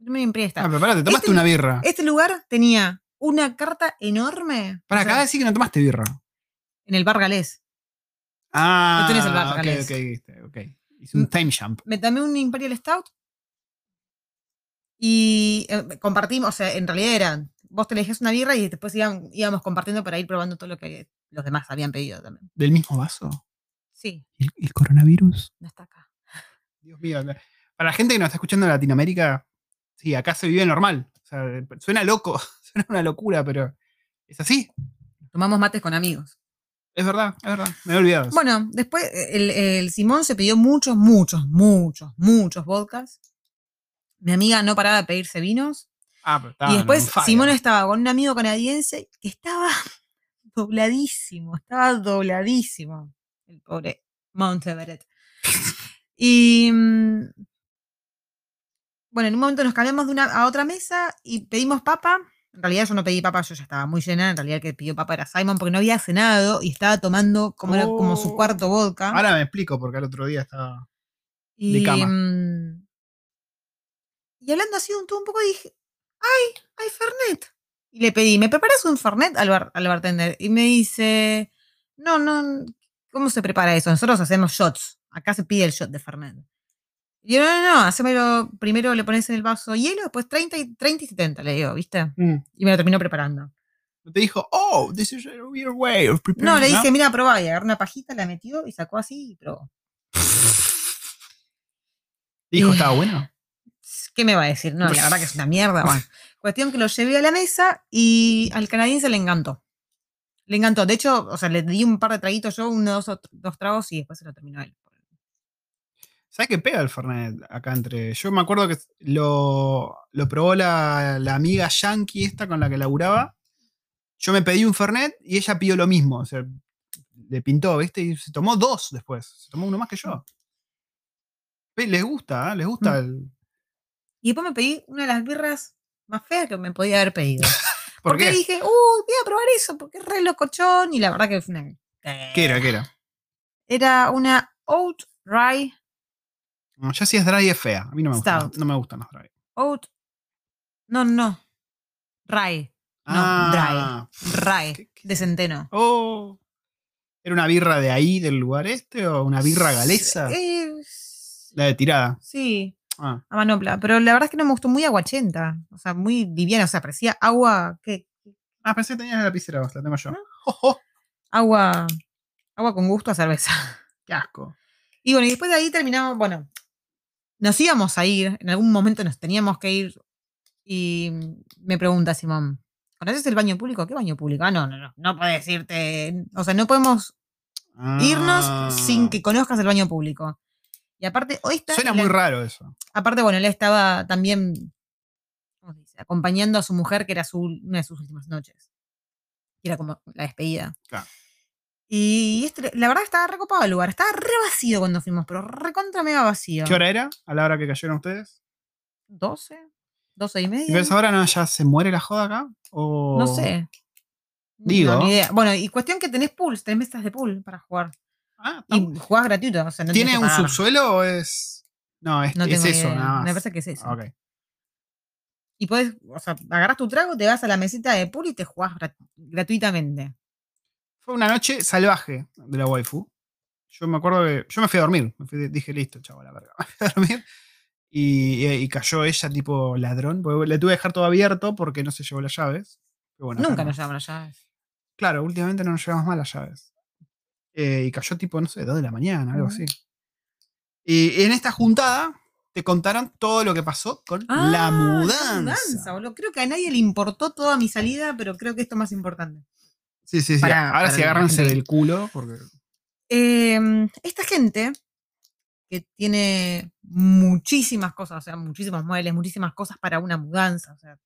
Era una Imperial Stout. Ah, pero pará, te tomaste Este- una birra. Este lugar tenía una carta enorme Para acá decir que no tomaste birra. en el bar galés. Ah, tenés el bar ok, galés. ok, viste, ok. Hice un time jump. Me tomé un Imperial Stout y eh, compartimos, o sea, en realidad era, vos te elegías una birra y después íbam- íbamos compartiendo para ir probando todo lo que los demás habían pedido también. ¿Del mismo vaso? Sí, ¿Y el, el coronavirus? no está acá. Dios mío. Para la gente que nos está escuchando en Latinoamérica, sí, acá se vive normal. O sea, suena loco, suena una locura, pero es así. Tomamos mates con amigos. Es verdad, es verdad. Me he olvidado. Bueno, después el, el Simón se pidió muchos, muchos, muchos, muchos vodkas. Mi amiga no paraba de pedirse vinos. Ah, pero Y estaban después. Simón estaba con un amigo canadiense que estaba dobladísimo, estaba dobladísimo. El pobre Mount Everett. Y mm, bueno, en un momento nos cambiamos de una a otra mesa y pedimos papa. En realidad yo no pedí papa, yo ya estaba muy llena. En realidad el que pidió papa era Simon porque no había cenado y estaba tomando como, era como su Oh. cuarto vodka. Ahora me explico porque el otro día estaba. y, de cama. mm, y hablando así un, un poco dije, ¡ay, hay Fernet! Y le pedí, ¿me preparas un Fernet al, bar- al bartender? Y me dice, no, no, ¿cómo se prepara eso? Nosotros hacemos shots. Acá se pide el shot de Fernet. Y yo, no, no, no, hacémelo, primero le pones en el vaso hielo, después 30 y, 30 y 70, le digo, ¿viste? Mm. Y me lo terminó preparando. Te dijo, oh, this is a weird way of preparing. No, le dije, mira, probá, y agarró una pajita, la metió y sacó así y probó. Dijo, Eh. estaba bueno. ¿Qué me va a decir? No, la verdad que es una mierda. Bueno, cuestión que lo llevé a la mesa y al canadiense le encantó. Le encantó. De hecho, o sea, le di un par de traguitos yo, uno, dos, dos tragos y después se lo terminó él. ¿Sabes qué pega el Fernet acá entre? Yo me acuerdo que lo, lo probó la, la amiga yankee esta con la que laburaba. Yo me pedí un Fernet y ella pidió lo mismo. O sea, le pintó, ¿viste? Y se tomó dos después. Se tomó uno más que yo. Les gusta, ¿eh? Les gusta el. Y después me pedí una de las birras más feas que me podía haber pedido. ¿Por porque qué? dije, uy, voy a probar eso, porque es re locochón. Y la verdad que fue una. ¿Qué era? ¿Qué era? Era una Oat Rye. No, ya si es dry es fea. A mí no me gusta. No me gustan los dry. Oat. No, no. Rye. No, Ah, Rye. ¿Qué- qué? De centeno. Oh. ¿Era una birra de ahí, del lugar este? ¿O una birra galesa? La de tirada. sí, Ah. a manopla. Pero la verdad es que no me gustó muy aguachenta. O sea, muy liviana. O sea, parecía agua. ¿Qué? Ah, pensé que tenías la lapicera vos, la tengo yo. ¿No? Oh, oh, Agua. Agua con gusto a cerveza. ¡Qué asco! Y bueno, y después de ahí terminamos, bueno, nos íbamos a ir, en algún momento nos teníamos que ir y me pregunta Simón, ¿conoces el baño público? ¿Qué baño público? Ah, no, no, no, no puedes irte, o sea, no podemos irnos Ah. sin que conozcas el baño público. Y aparte, hoy está... Suena la- muy raro eso. Aparte, bueno, él estaba también ¿cómo se dice? acompañando a su mujer, que era su, una de sus últimas noches. Y era como la despedida. Claro. Y este, la verdad estaba recopado el lugar. Estaba re vacío cuando fuimos, pero recontra mega vacío. ¿Qué hora era? ¿A la hora que cayeron ustedes? ¿12? ¿12 y ¿Y media? ves ahora no, ya se muere la joda acá? ¿O... No sé. Digo. No, ni idea. Bueno, y cuestión que tenés pools, tenés mesas de pool para jugar. Ah, Y jugás gratuito. O sea, no ¿Tiene un pagar. subsuelo o es.? No, es, No eso, idea. nada más. Me parece que es eso. Ok. Y podés, o sea, agarrás tu trago, te vas a la mesita de pool y te jugás grat- gratuitamente. Fue una noche salvaje de la waifu. Yo me acuerdo que. Yo me fui a dormir. Me fui- dije, listo, chavo, la verga. Me fui a dormir. Y, y cayó ella tipo ladrón. le tuve que dejar todo abierto porque no se llevó las llaves. Pero bueno, acá Nunca no. nos llaman las llaves. Claro, últimamente no nos llevamos mal las llaves. Eh, y cayó tipo, no sé, 2 de la mañana, algo así. Y en esta juntada te contaron todo lo que pasó con la Ah, mudanza. boludo. Creo que a nadie le importó toda mi salida, pero creo que esto es más importante. Sí, sí, sí. Para- Ahora para sí agárrense del culo porque. Eh, esta gente que tiene muchísimas cosas, o sea, muchísimos muebles, muchísimas cosas para una mudanza, o sea,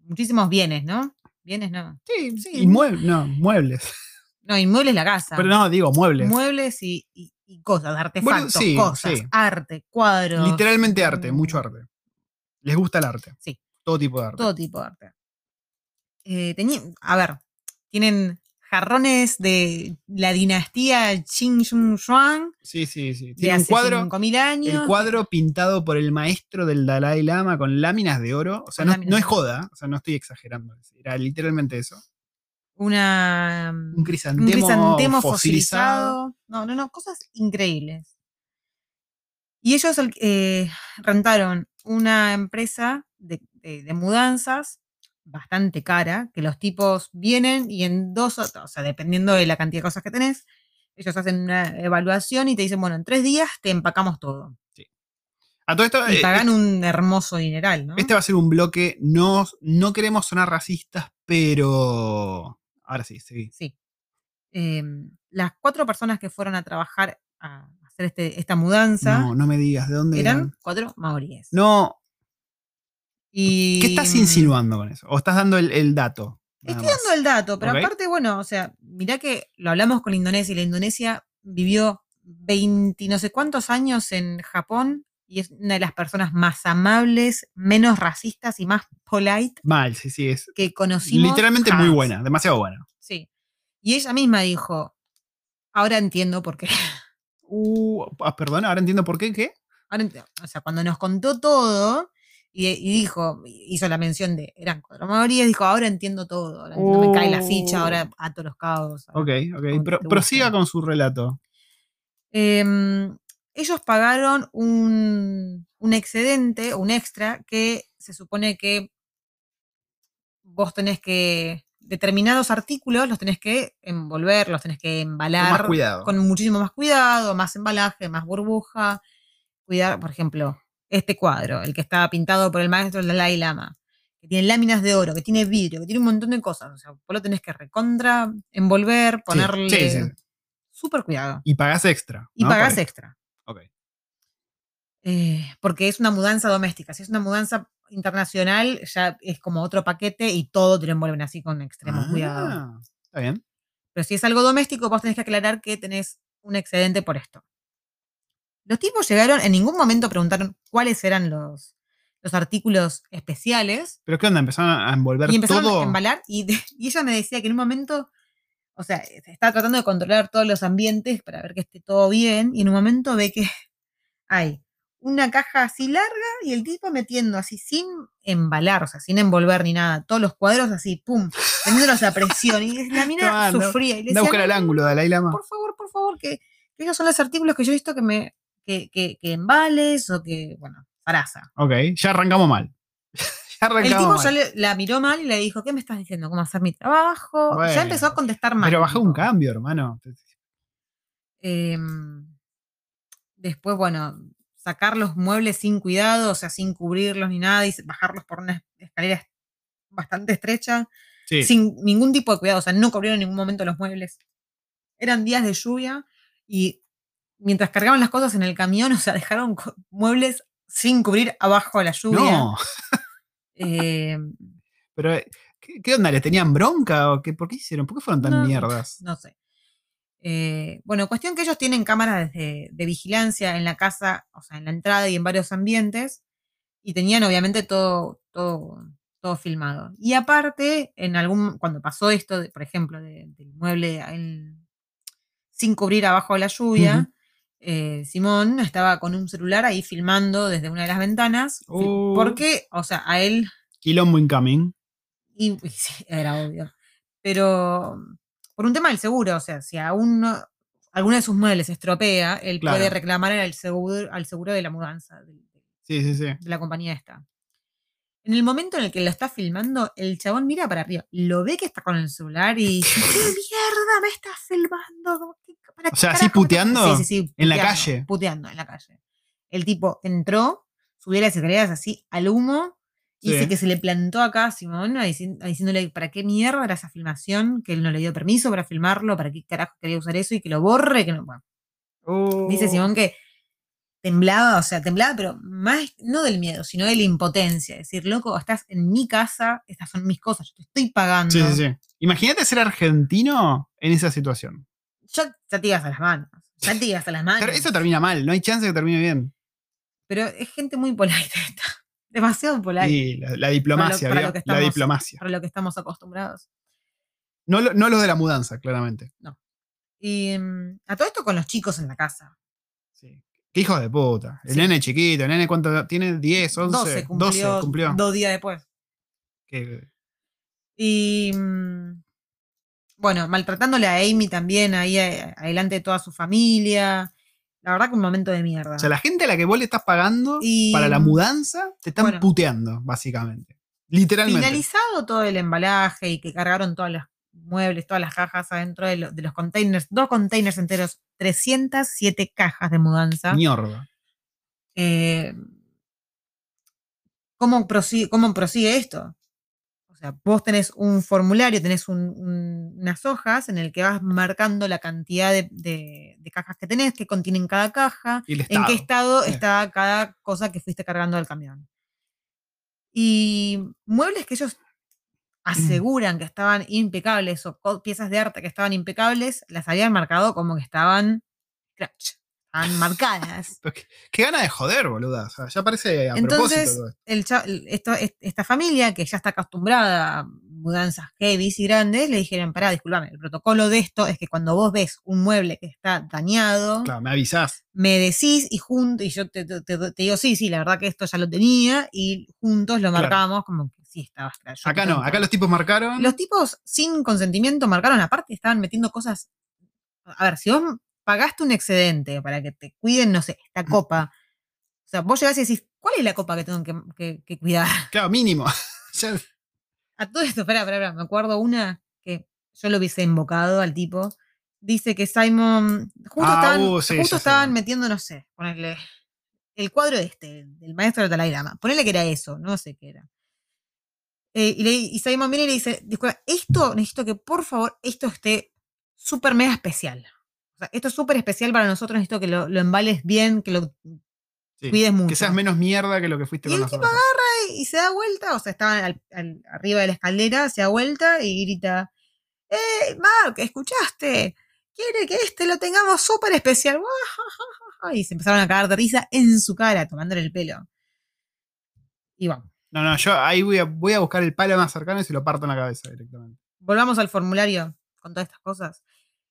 muchísimos bienes, ¿no? Bienes no. Sí, Sí. Y muebles, no, muebles. No, inmuebles la casa. Pero no, digo muebles. Muebles y, y- y cosas, artefactos, sí, cosas, sí. arte, cuadros. Literalmente arte, mm, mucho arte. Les gusta el arte. Sí. Todo tipo de arte. Todo tipo de arte. Eh, tení- a ver, tienen jarrones de la dinastía Qing Shun Xuan Sí, sí, sí. Tiene un cuadro. 5.000 años. El cuadro pintado por el maestro del Dalai Lama con láminas de oro. O sea, no, es joda. O sea, no estoy exagerando. Era literalmente eso. Una, Un un crisantemo, crisantemo fosilizado. fosilizado. No, no, no, cosas increíbles. Y ellos eh, rentaron una empresa de, de- de mudanzas bastante cara, que los tipos vienen y en dos, o sea, dependiendo de la cantidad de cosas que tenés, ellos hacen una evaluación y te dicen, bueno, en tres días te empacamos todo. A todo esto, Y eh, pagan un hermoso dineral, ¿no? este va a ser un bloque. No, no queremos sonar racistas, pero. Ahora sí, sí. Sí. Em, las cuatro personas que fueron a trabajar a hacer este, esta mudanza No, no me digas de dónde eran eran. cuatro maoríes. No, Y, ¿qué estás insinuando con eso? ¿O estás dando el, el dato? Estoy dando el dato, pero aparte, bueno, o sea, mirá que lo hablamos con la Indonesia y la Indonesia vivió 20 no sé cuántos años en Japón y es una de las personas más amables, menos racistas y más polite Mal, sí, sí. Es que conocimos. literalmente muy buena, demasiado buena. Sí. Y ella misma dijo, ahora entiendo por qué. Uh, ah, perdón, ahora entiendo por qué. ¿Qué? Ahora o sea, cuando nos contó todo y, y dijo, hizo la mención de, eran cuatro maoríes, dijo, ahora entiendo todo, ahora entiendo, me cae la ficha, ahora ato los cabos. ahora". Ok, ok. Pro- prosiga con su relato. Em, ellos pagaron un, un excedente, un extra, que se supone que vos tenés que, determinados artículos los tenés que envolver, los tenés que embalar Con más cuidado. con muchísimo más cuidado, más embalaje, más burbuja, cuidar, por ejemplo, este cuadro, el que está pintado por el maestro Dalai Lama, que tiene láminas de oro, que tiene vidrio, que tiene un montón de cosas. O sea, vos lo tenés que recontra, envolver, ponerle sí, sí. súper cuidado. Y pagás extra. Y ¿no? pagás extra. Ok. Eh, porque es una mudanza doméstica. Si es una mudanza internacional, ya es como otro paquete y todo te lo envuelven así con extremo cuidado. Ah, Está bien. Pero si es algo doméstico, vos tenés que aclarar que tenés un excedente por esto. Los tipos llegaron, en ningún momento preguntaron cuáles eran los, los artículos especiales ¿Pero qué onda? ¿Empezaron a envolver y empezaron todo? a embalar y, de- y ella me decía que en un momento, o sea, está tratando de controlar todos los ambientes para ver que esté todo bien y en un momento ve que hay una caja así larga y el tipo metiendo así sin embalar, o sea, sin envolver ni nada, todos los cuadros así, pum, teniéndolos a presión y la mina No, sufría y le decía, buscar el "No, ángulo de Dalai Lama. por favor, por favor, que, que esos son los artículos que yo he visto que me que, que, que embales o que, bueno, zaraza. Ok, ya arrancamos mal. ya El tipo mal. ya le- la miró mal y le dijo, ¿qué me estás diciendo? ¿Cómo hacer mi trabajo? Bueno, ya empezó a contestar mal. Pero bajó un cambio, hermano. Em, después, bueno, sacar los muebles sin cuidado, o sea, sin cubrirlos ni nada, y bajarlos por una escalera bastante estrecha, Sí. sin ningún tipo de cuidado, o sea, no cubrieron en ningún momento los muebles. Eran días de lluvia y mientras cargaban las cosas en el camión, o sea, dejaron muebles sin cubrir abajo de la lluvia. No, Em, pero eh, ¿qué, qué onda? ¿Le tenían bronca o qué? ¿Por qué hicieron? ¿Por qué fueron tan No, mierdas? no sé. Eh, bueno, cuestión que ellos tienen cámaras de, de vigilancia en la casa, o sea, en la entrada y en varios ambientes, y tenían obviamente todo, todo, todo filmado. Y aparte, en algún, cuando pasó esto, de- por ejemplo, de- del mueble sin cubrir abajo de la lluvia. Eh, Simón estaba con un celular ahí filmando desde una de las ventanas, Oh. porque, o sea, a él Quilombo incoming. y, y sí, era obvio. Pero por un tema del seguro, o sea, si a uno, alguno de sus muebles se estropea, él Claro. puede reclamar al seguro, al seguro de la mudanza de, Sí, sí, sí. de la compañía esta. En el momento en el que lo está filmando, el chabón mira para arriba, lo ve que está con el celular y dice, ¿qué mierda me estás filmando? ¿Qué- para O sea, ¿así carajo me estás-?" puteando? Sí, sí, sí. ¿En la calle? Puteando, en la calle. El tipo entró, subió las escaleras así al humo y dice que se le plantó acá a Simón diciéndole para qué mierda era esa filmación, que él no le dio permiso para filmarlo, para qué carajo quería usar eso y que lo borre, que no. Bueno, dice Oh. Simón que temblaba, o sea, temblaba, pero más no del miedo, sino de la impotencia. Decir, loco, estás en mi casa, estas son mis cosas, yo te estoy pagando. Sí, sí, sí. Imagínate ser argentino en esa situación. Yo ya te ibas a las manos. Ya te ibas a las manos. Ter- Eso termina mal, no hay chance de que termine bien. Pero es gente muy polite esta. Demasiado polite. Y la, la diplomacia, para lo ¿vio? que la diplomacia. Para lo que estamos acostumbrados. No, no los de la mudanza, claramente. Y mm, a todo esto con los chicos en la casa. Qué hijo de puta. El Sí. nene chiquito, el nene cuánto tiene 10, 11, 12 cumplió, 12 cumplió. dos días después. Que- Y mm, bueno, maltratándole a Amy también ahí eh, adelante de toda su familia. La verdad que un momento de mierda. o sea, la gente a la que vos le estás pagando Y- para la mudanza te están Bueno. puteando, básicamente. Literalmente. Finalizado todo el embalaje y que cargaron todos los muebles, todas las cajas adentro de, lo- de los containers, dos containers enteros, 307 cajas de mudanza. Mierda. Eh, ¿cómo, prosigue, ¿Cómo prosigue esto? O sea, vos tenés un formulario, tenés un- un- unas hojas en el que vas marcando la cantidad de, de- de cajas que tenés, que contienen cada caja, en qué Estado. estado Sí. está cada cosa que fuiste cargando del camión. Y muebles que ellos aseguran que estaban impecables o piezas de arte que estaban impecables, las habían marcado como que estaban scratch, estaban marcadas. Qué, qué gana de joder, boluda. O sea, ya parece a Entonces, propósito el esto- esta familia que ya está acostumbrada a mudanzas heavy y grandes, le dijeron, pará, disculpame, el protocolo de esto es que cuando vos ves un mueble que está dañado, Claro, me avisás. me decís y juntos, y yo te, te- digo, sí, sí, la verdad que esto ya lo tenía, y juntos lo Claro. marcamos como que sí estaba scratch. Acá no, acá los tipos marcaron. los tipos sin consentimiento marcaron aparte, estaban metiendo cosas. A ver, si vos pagaste un excedente para que te cuiden, no sé, esta copa. O sea, vos llegás y decís, ¿cuál es la copa que tengo que, que- que cuidar? Claro, mínimo. A todo esto, espera, espera, me acuerdo una que yo lo hubiese invocado al tipo. Dice que Simon. Justo Ah, estaban, uh, sí, justo estaban metiendo, no sé, ponerle el cuadro este, del maestro del Dalai Lama. Ponele que era eso, no sé qué era. Eh, y, le, y y le dice, disculpa, esto necesito que por favor esto esté súper mega especial. O sea, esto es súper especial para nosotros, necesito que lo, lo embales bien, que lo Sí, Cuides mucho. Que seas menos mierda que lo que fuiste Y con el tipo nosotros. y se da vuelta, o sea, estaba al- al- arriba de la escalera, se da vuelta y grita, ¡Eh, Mark, escuchaste! Quiere que este lo tengamos súper especial. Y se empezaron a cagar de risa en su cara, tomándole el pelo. Y vamos. No, no, yo ahí voy a, voy a buscar el palo más cercano y se lo parto en la cabeza directamente. Volvamos al formulario con todas estas cosas.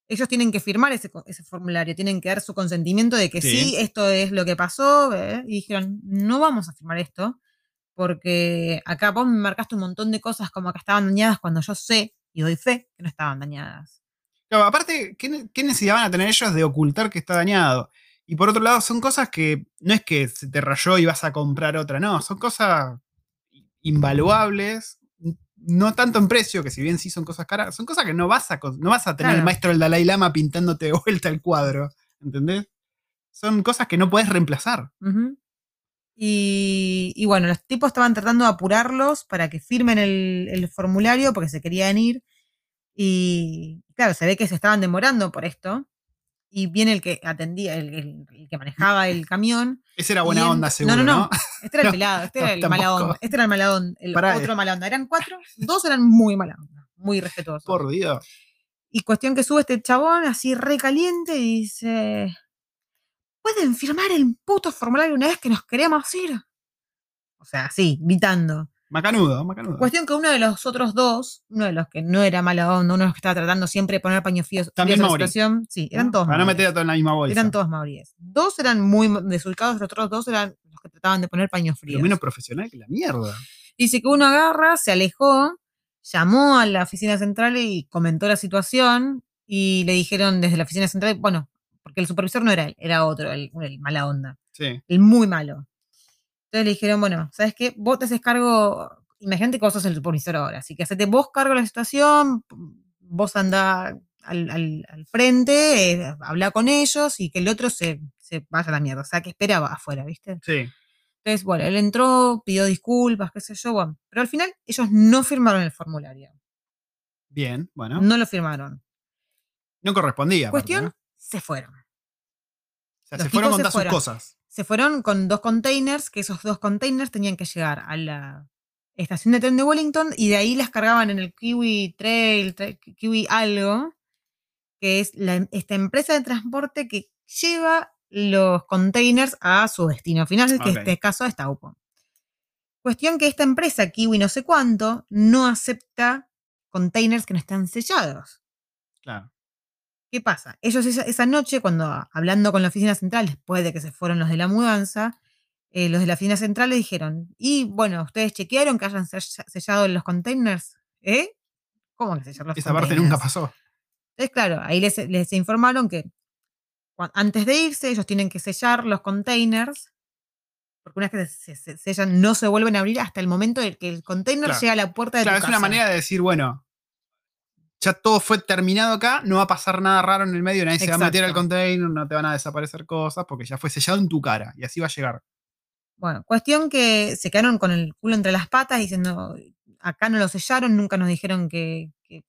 Ellos tienen que firmar ese, ese formulario, tienen que dar su consentimiento de que sí, Sí. esto es lo que pasó. ¿eh? Y dijeron, no vamos a firmar esto, porque acá vos me marcaste un montón de cosas como que estaban dañadas cuando yo sé y doy fe que no estaban dañadas. Claro, aparte, ¿qué, qué necesidad van a tener ellos de ocultar que está dañado? Y por otro lado, son cosas que no es que se te rayó y vas a comprar otra, no, son cosas invaluables, no tanto en precio, que si bien sí son cosas caras, son cosas que no vas a, no vas a tener el maestro del Dalai Lama pintándote de vuelta el cuadro, ¿entendés? Son cosas que no puedes reemplazar. Y bueno, los tipos estaban tratando de apurarlos para que firmen el, el formulario porque se querían ir. Y claro, se ve que se estaban demorando por esto. Y viene el que atendía, el, el- el que manejaba el camión. Esa era buena en- onda, seguro, no, ¿no? no. Este era el pelado, este era el mala tampoco. onda. Este era el mala onda, el Pará, otro mala onda. Eran cuatro, dos eran muy mala onda, muy respetuosos. Por Dios. Y cuestión que sube este chabón así recaliente y dice: ¿Pueden firmar el puto formulario una vez que nos queremos ir? O sea, así, gritando. Macanudo, macanudo. Cuestión que uno de los otros dos, uno de los que no era mala onda, uno de los que estaba tratando siempre de poner paños fríos a la situación, sí, eran ¿no? todos Para no meter a todo en la misma bolsa. Eran todos maoríes. Dos eran muy desubicados, los otros dos eran los que trataban de poner paños fríos. menos profesional que la mierda. Dice que uno agarra, se alejó, llamó a la oficina central y comentó la situación y le dijeron desde la oficina central, bueno, porque el supervisor no era él, era otro, el, el mala onda, Sí. el muy malo. Entonces le dijeron, bueno, ¿sabes qué? Vos te haces cargo, imagínate que vos sos el supervisor ahora, así que hacete vos cargo de la situación, vos andá al, al- al frente, eh, habla con ellos y que el otro se, se vaya a la mierda, o sea, que esperaba afuera, ¿viste? Sí. Entonces, bueno, él entró, pidió disculpas, qué sé yo, bueno, pero al final ellos no firmaron el formulario, Bien, bueno. no lo firmaron. No correspondía. aparte, Cuestión, ¿no? O se fueron. sea, los se fueron con se todas sus fueron. cosas. Se fueron con dos containers, que esos dos containers tenían que llegar a la estación de tren de Wellington y de ahí las cargaban en el Kiwi Trail, tra- Kiwi algo, que es la- esta empresa de transporte que lleva los containers a su destino final, que en este caso es Taupo. Cuestión que esta empresa, Kiwi no sé cuánto, no acepta containers que no están sellados. Claro. ¿Qué pasa? Ellos esa, esa noche, cuando hablando con la oficina central, después de que se fueron los de la mudanza, eh, los de la oficina central le dijeron, y bueno, ¿ustedes chequearon que hayan sell- sellado los containers? ¿Eh? ¿Cómo que sellar los Esa parte nunca pasó. Entonces, claro, ahí les, les informaron que antes de irse, ellos tienen que sellar los containers, porque una vez que se, se- sellan, no se vuelven a abrir hasta el momento en que el container Claro. llega a la puerta de Claro, tu es una manera de decir, bueno, ya todo fue terminado acá, no va a pasar nada raro en el medio, nadie se va a meter al container, no te van a desaparecer cosas, porque ya fue sellado en tu cara, y así va a llegar. Bueno, cuestión que se quedaron con el culo entre las patas diciendo, acá no lo sellaron, nunca nos dijeron que, que-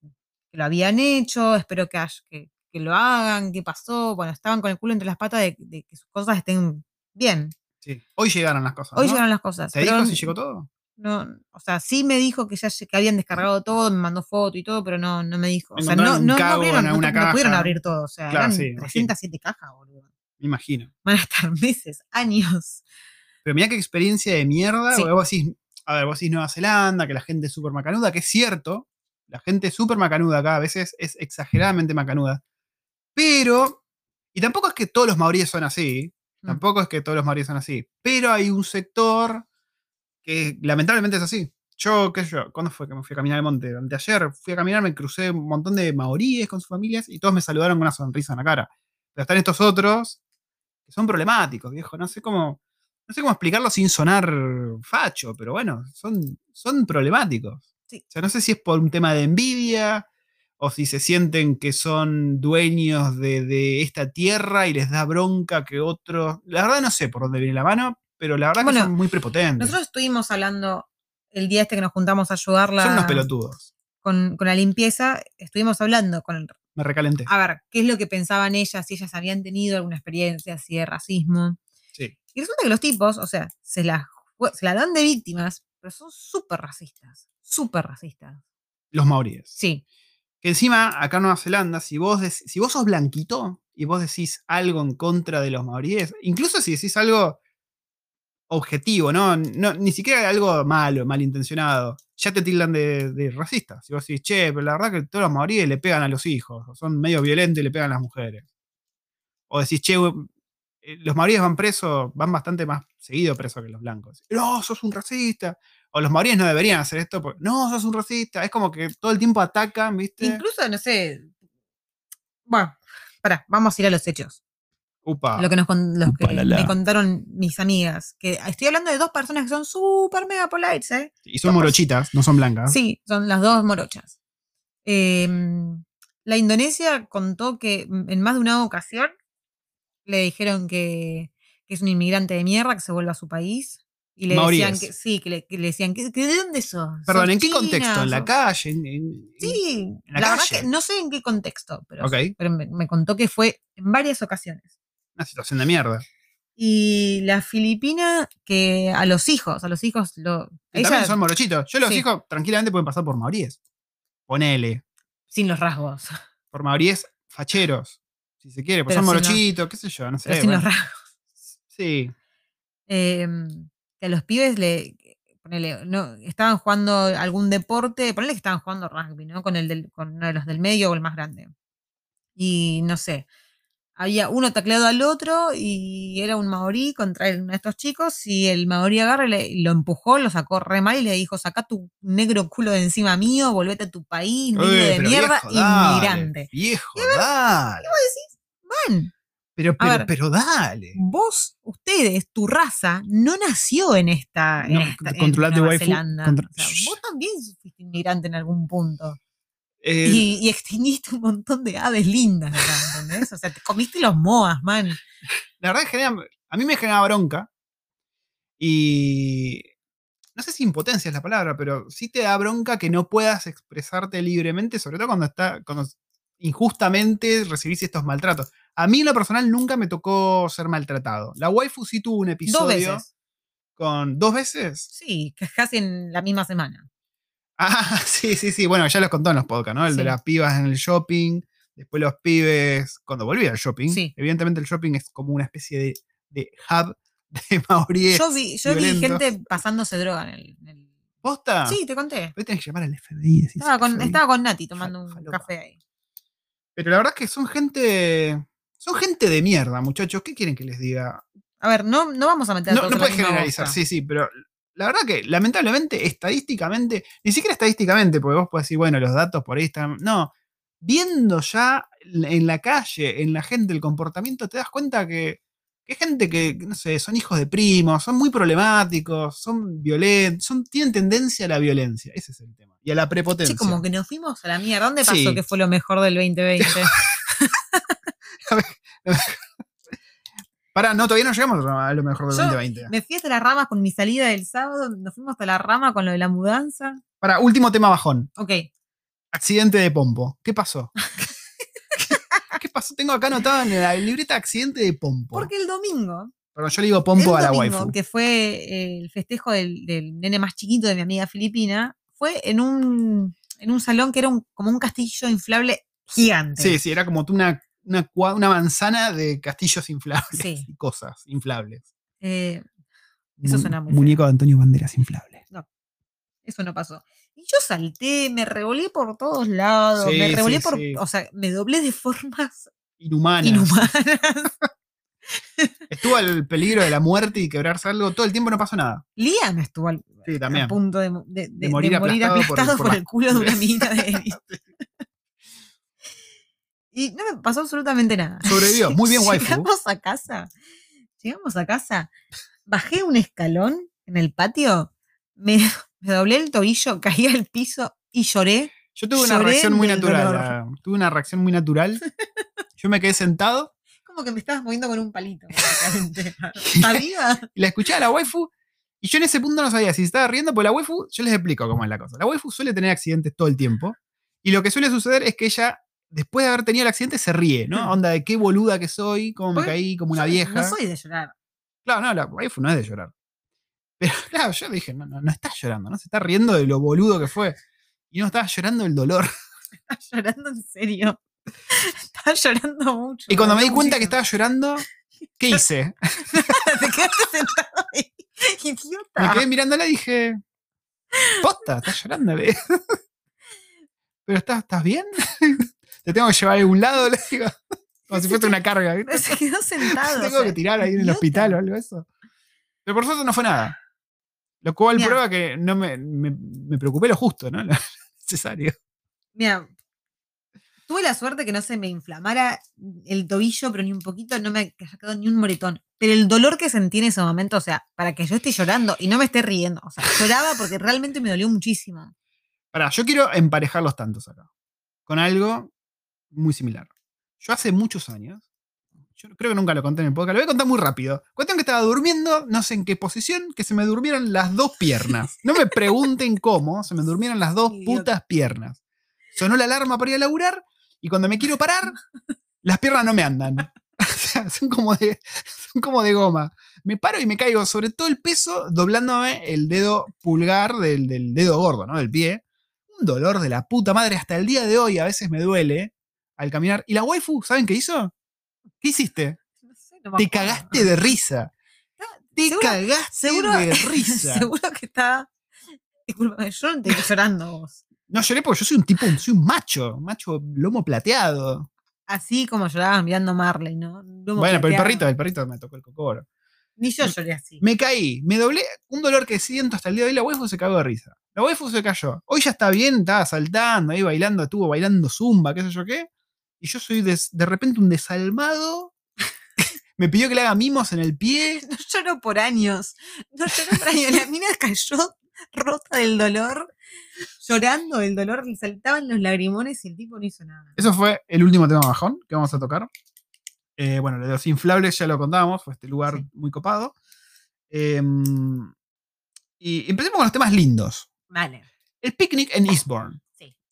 que lo habían hecho, espero que, haya- que, que lo hagan, qué pasó. Bueno, estaban con el culo entre las patas de, de que sus cosas estén bien. Sí. Hoy llegaron las cosas. Hoy ¿no? llegaron las cosas. ¿Te pero dijo si llegó todo? No, o sea, sí me dijo que ya que habían descargado todo, me mandó foto y todo, pero no, no me dijo. O sea, no, no, no abrieron, no, no pudieron abrir todo. O sea, Claro, eran sí, imagino. 307 cajas, boludo. Me imagino. Van a estar meses, años. Pero mira qué experiencia de mierda. Sí. Vos decís, a ver, vos decís Nueva Zelanda, que la gente es súper macanuda, que es cierto. La gente es súper macanuda acá, a veces es exageradamente macanuda. Pero, y tampoco es que todos los maoríes son así. Mm. Tampoco es que todos los maoríes son así. Pero hay un sector que lamentablemente es así. Yo, qué sé yo, ¿cuándo fue que me fui a caminar al monte? Anteayer fui a caminar, me crucé un montón de maoríes con sus familias y todos me saludaron con una sonrisa en la cara. Pero están estos otros que son problemáticos, viejo. No sé cómo, no sé cómo explicarlo sin sonar facho, pero bueno, son, son problemáticos. Sí. O sea, no sé si es por un tema de envidia o si se sienten que son dueños de, de esta tierra y les da bronca que otros. La verdad no sé por dónde viene la mano, pero la verdad Bueno, que son muy prepotentes. Nosotros estuvimos hablando el día este que nos juntamos a ayudarla Son unos pelotudos. con, con la limpieza, estuvimos hablando con Me recalenté. a ver, qué es lo que pensaban ellas, si ellas habían tenido alguna experiencia así de racismo. Sí. Y resulta que los tipos, o sea, se la, se la dan de víctimas, pero son súper racistas. Súper racistas. Los maoríes. Sí. Que encima, acá en Nueva Zelanda, si vos, si vos sos blanquito y vos decís algo en contra de los maoríes, incluso si decís algo objetivo, ¿no? no ni siquiera algo malo, malintencionado, ya te tildan de, de racista. Si vos decís, che, pero la verdad que todos los maoríes le pegan a los hijos, o son medio violentos y le pegan a las mujeres. O decís, che, eh, los maoríes van presos, van bastante más seguido presos que los blancos. No, sos un racista. O los maoríes no deberían hacer esto porque, no, sos un racista. Es como que todo el tiempo atacan, ¿viste? Incluso, no sé. Bueno, pará, vamos a ir a los hechos. Upa. Lo que, nos, los que me contaron mis amigas. Que estoy hablando de dos personas que son súper mega polites, ¿eh? Y son morochitas, no son blancas. Sí, son las dos morochas. Eh, la Indonesia contó que en más de una ocasión le dijeron que, que es un inmigrante de mierda que se vuelva a su país. Y le decían que sí, que le, que le decían que, que ¿de dónde sos? Perdón, ¿Sos ¿en qué contexto? ¿En la ¿Sos-?" calle? ¿En- en- Sí, en la la, verdad calle? que no sé en qué contexto, pero, pero me, me contó que fue en varias ocasiones. Una situación de mierda. Y la filipina que a los hijos, a los hijos lo ella también son morochitos. Yo los Sí. hijos tranquilamente pueden pasar por maoríes. Ponele. sin los rasgos, Por maoríes facheros. Si se quiere, pues Pero son morochitos, qué sé yo, no sé. pero sin los rasgos. Sí. Eh, que a los pibes le ponele, no, estaban jugando algún deporte, ponele que estaban jugando rugby, ¿no? Con el del, con uno de los del medio o el más grande. Y no sé, había uno tacleado al otro y era un maorí contra uno de estos chicos y el maorí agarra y, le- y lo empujó, lo sacó re mal y le dijo, saca tu negro culo de encima mío, volvete a tu país, negro Uy, de pero mierda, viejo, dale, inmigrante. Viejo, dale. Man, Pero, A pero, ver. pero dale. vos, ustedes, tu raza, no nació en esta. En No, esta en controlate, Nueva waifu, Zelanda. contra- O sea, vos también fuiste inmigrante en algún punto. Eh, y, y extinguiste un montón de aves lindas acá, ¿entendés? O sea, te comiste los moas, man. la verdad genera- a mí me genera bronca. Y no sé si impotencia es la palabra, pero sí te da bronca que no puedas expresarte libremente, sobre todo cuando está cuando injustamente recibís estos maltratos. A mí en lo personal nunca me tocó ser maltratado. La waifu sí tuvo un episodio Dos veces. con dos veces. Sí, casi en la misma semana. Ah, sí, sí, sí. Bueno, ya los contó en los podcasts, ¿no? El de las pibas en el shopping, después los pibes cuando volví al shopping. Sí. Evidentemente el shopping es como una especie de, de hub de maoríes. Yo vi, yo vi gente pasándose droga en el. en el- ¿Posta? Sí, te conté. Hoy tenés que llamar al FBI. Estaba con, FBI. estaba con Nati tomando un café ahí. Pero la verdad es que son gente. Son gente de mierda, muchachos. ¿Qué quieren que les diga? A ver, no, no vamos a meter No, no puedes generalizar, sí, sí, pero la verdad que lamentablemente, estadísticamente, ni siquiera estadísticamente, porque vos podés decir, bueno, los datos por ahí están. No, viendo ya en la calle, en la gente, el comportamiento, te das cuenta que, que hay gente que, no sé, son hijos de primos, son muy problemáticos, son violentos, son, tienen tendencia a la violencia. Ese es el tema. Y a la prepotencia. Sí, como que nos fuimos a la mierda. ¿Dónde pasó Sí. que fue lo mejor del 2020? Pará, no, todavía no llegamos a lo mejor del Yo 2020. Me fui hasta las ramas con mi salida del sábado, nos fuimos hasta la rama con lo de la mudanza. Para, último tema bajón. Ok, Accidente de Pompo. ¿Qué pasó? ¿Qué pasó? Tengo acá anotado en la libreta accidente de Pompo. porque el domingo, Perdón, yo le digo Pompo el a la domingo, waifu. que fue eh, el festejo del, del nene más chiquito de mi amiga filipina, fue en un, en un salón que era un- como un castillo inflable gigante. Sí, sí, era como una, una, una manzana de castillos inflables Sí. y cosas inflables. Eh, Eso suena muy Muñeco de Antonio Banderas inflable. eso no pasó. Y yo salté, me revolé por todos lados, Sí, me revolé sí, por, o sea, me doblé de formas Inhumanas. inhumanas. Estuvo al peligro de la muerte y quebrarse algo. Todo el tiempo no pasó nada. Liam estuvo al, Sí, también. a punto de, de- de- morir de morir aplastado aplastado, por- por, por el culo de una mina de. Y no me pasó absolutamente nada. Sobrevivió. Muy bien, waifu. Llegamos a casa. Llegamos a casa. Bajé un escalón en el patio. Me, me doblé el tobillo, caí al piso y lloré. Yo tuve una reacción muy natural. Tuve una reacción muy natural. Yo me quedé sentado Como que me estabas moviendo con un palito. básicamente. Y la escuchaba a la waifu. Y yo en ese punto no sabía si estaba riendo, porque la waifu, yo les explico cómo es la cosa. La waifu suele tener accidentes todo el tiempo. Y lo que suele suceder es que ella, después de haber tenido el accidente, se ríe, ¿no? Onda de qué boluda que soy, cómo me Porque caí como una vieja. No soy de llorar. Claro, no, la waifu no es de llorar. Pero claro, yo dije, no, no, no está llorando, ¿no? Se está riendo de lo boludo que fue. Y no estaba llorando del dolor. Estás llorando en serio. Estás llorando mucho. Y cuando me di cuenta que estaba llorando, ¿qué hice? Te quedaste sentado ahí. Idiota. Me quedé mirándola y dije, posta, estás llorando. Pero estás, ¿estás bien? Te tengo que llevar a algún lado, le digo. Como si fuese una carga. ¿viste? Se quedó sentado. o tengo sea, que tirar ahí en el hospital o algo de eso. Pero por suerte no fue nada. Lo cual Mirá. prueba que no me, me, me preocupé lo justo, ¿no? Lo necesario. Mira, tuve la suerte que no se me inflamara el tobillo, pero ni un poquito, no me haya quedado ni un moretón. Pero el dolor que sentí en ese momento, o sea, para que yo esté llorando y no me esté riendo, o sea, lloraba porque realmente me dolió muchísimo. Pará, yo quiero emparejar los tantos acá. Con algo muy similar. Yo hace muchos años, yo creo que nunca lo conté en el podcast, lo voy a contar muy rápido. Cuestión que estaba durmiendo, no sé en qué posición, que se me durmieron las dos piernas. No me pregunten cómo, se me durmieron las dos putas piernas. Sonó la alarma para ir a laburar y cuando me quiero parar, las piernas no me andan. O sea, son como de, son como de goma. Me paro y me caigo sobre todo el peso doblándome el dedo pulgar del, del dedo gordo, ¿no? Del pie. Un dolor de la puta madre. Hasta el día de hoy a veces me duele al caminar. ¿Y la waifu, saben qué hizo? ¿Qué hiciste? No sé, no me Te cagaste de risa. Te Seguro- cagaste Seguro, de risa. seguro que está. Disculpa, yo no te estoy llorando vos. No lloré porque yo soy un tipo, soy un macho, un macho lomo plateado. Así como llorabas mirando Marley, ¿no? Lomo bueno, pero el perrito, el perrito me tocó el cocoro. Ni yo lloré así. Me caí, me doblé, un dolor que siento hasta el día de hoy, la waifu se cagó de risa. La waifu se cayó. Hoy ya está bien, estaba saltando ahí bailando, estuvo bailando zumba, qué sé yo qué. Y yo soy des- de repente un desalmado. me pidió que le haga mimos en el pie. No lloro por años. No lloro por años. La mina cayó rota del dolor, llorando del dolor, le saltaban los lagrimones y el tipo no hizo nada. Eso fue el último tema bajón que vamos a tocar. Eh, bueno, lo de los inflables ya lo contábamos, fue este lugar Sí. muy copado. Em, y empecemos con los temas lindos. Vale. El picnic en Eastbourne.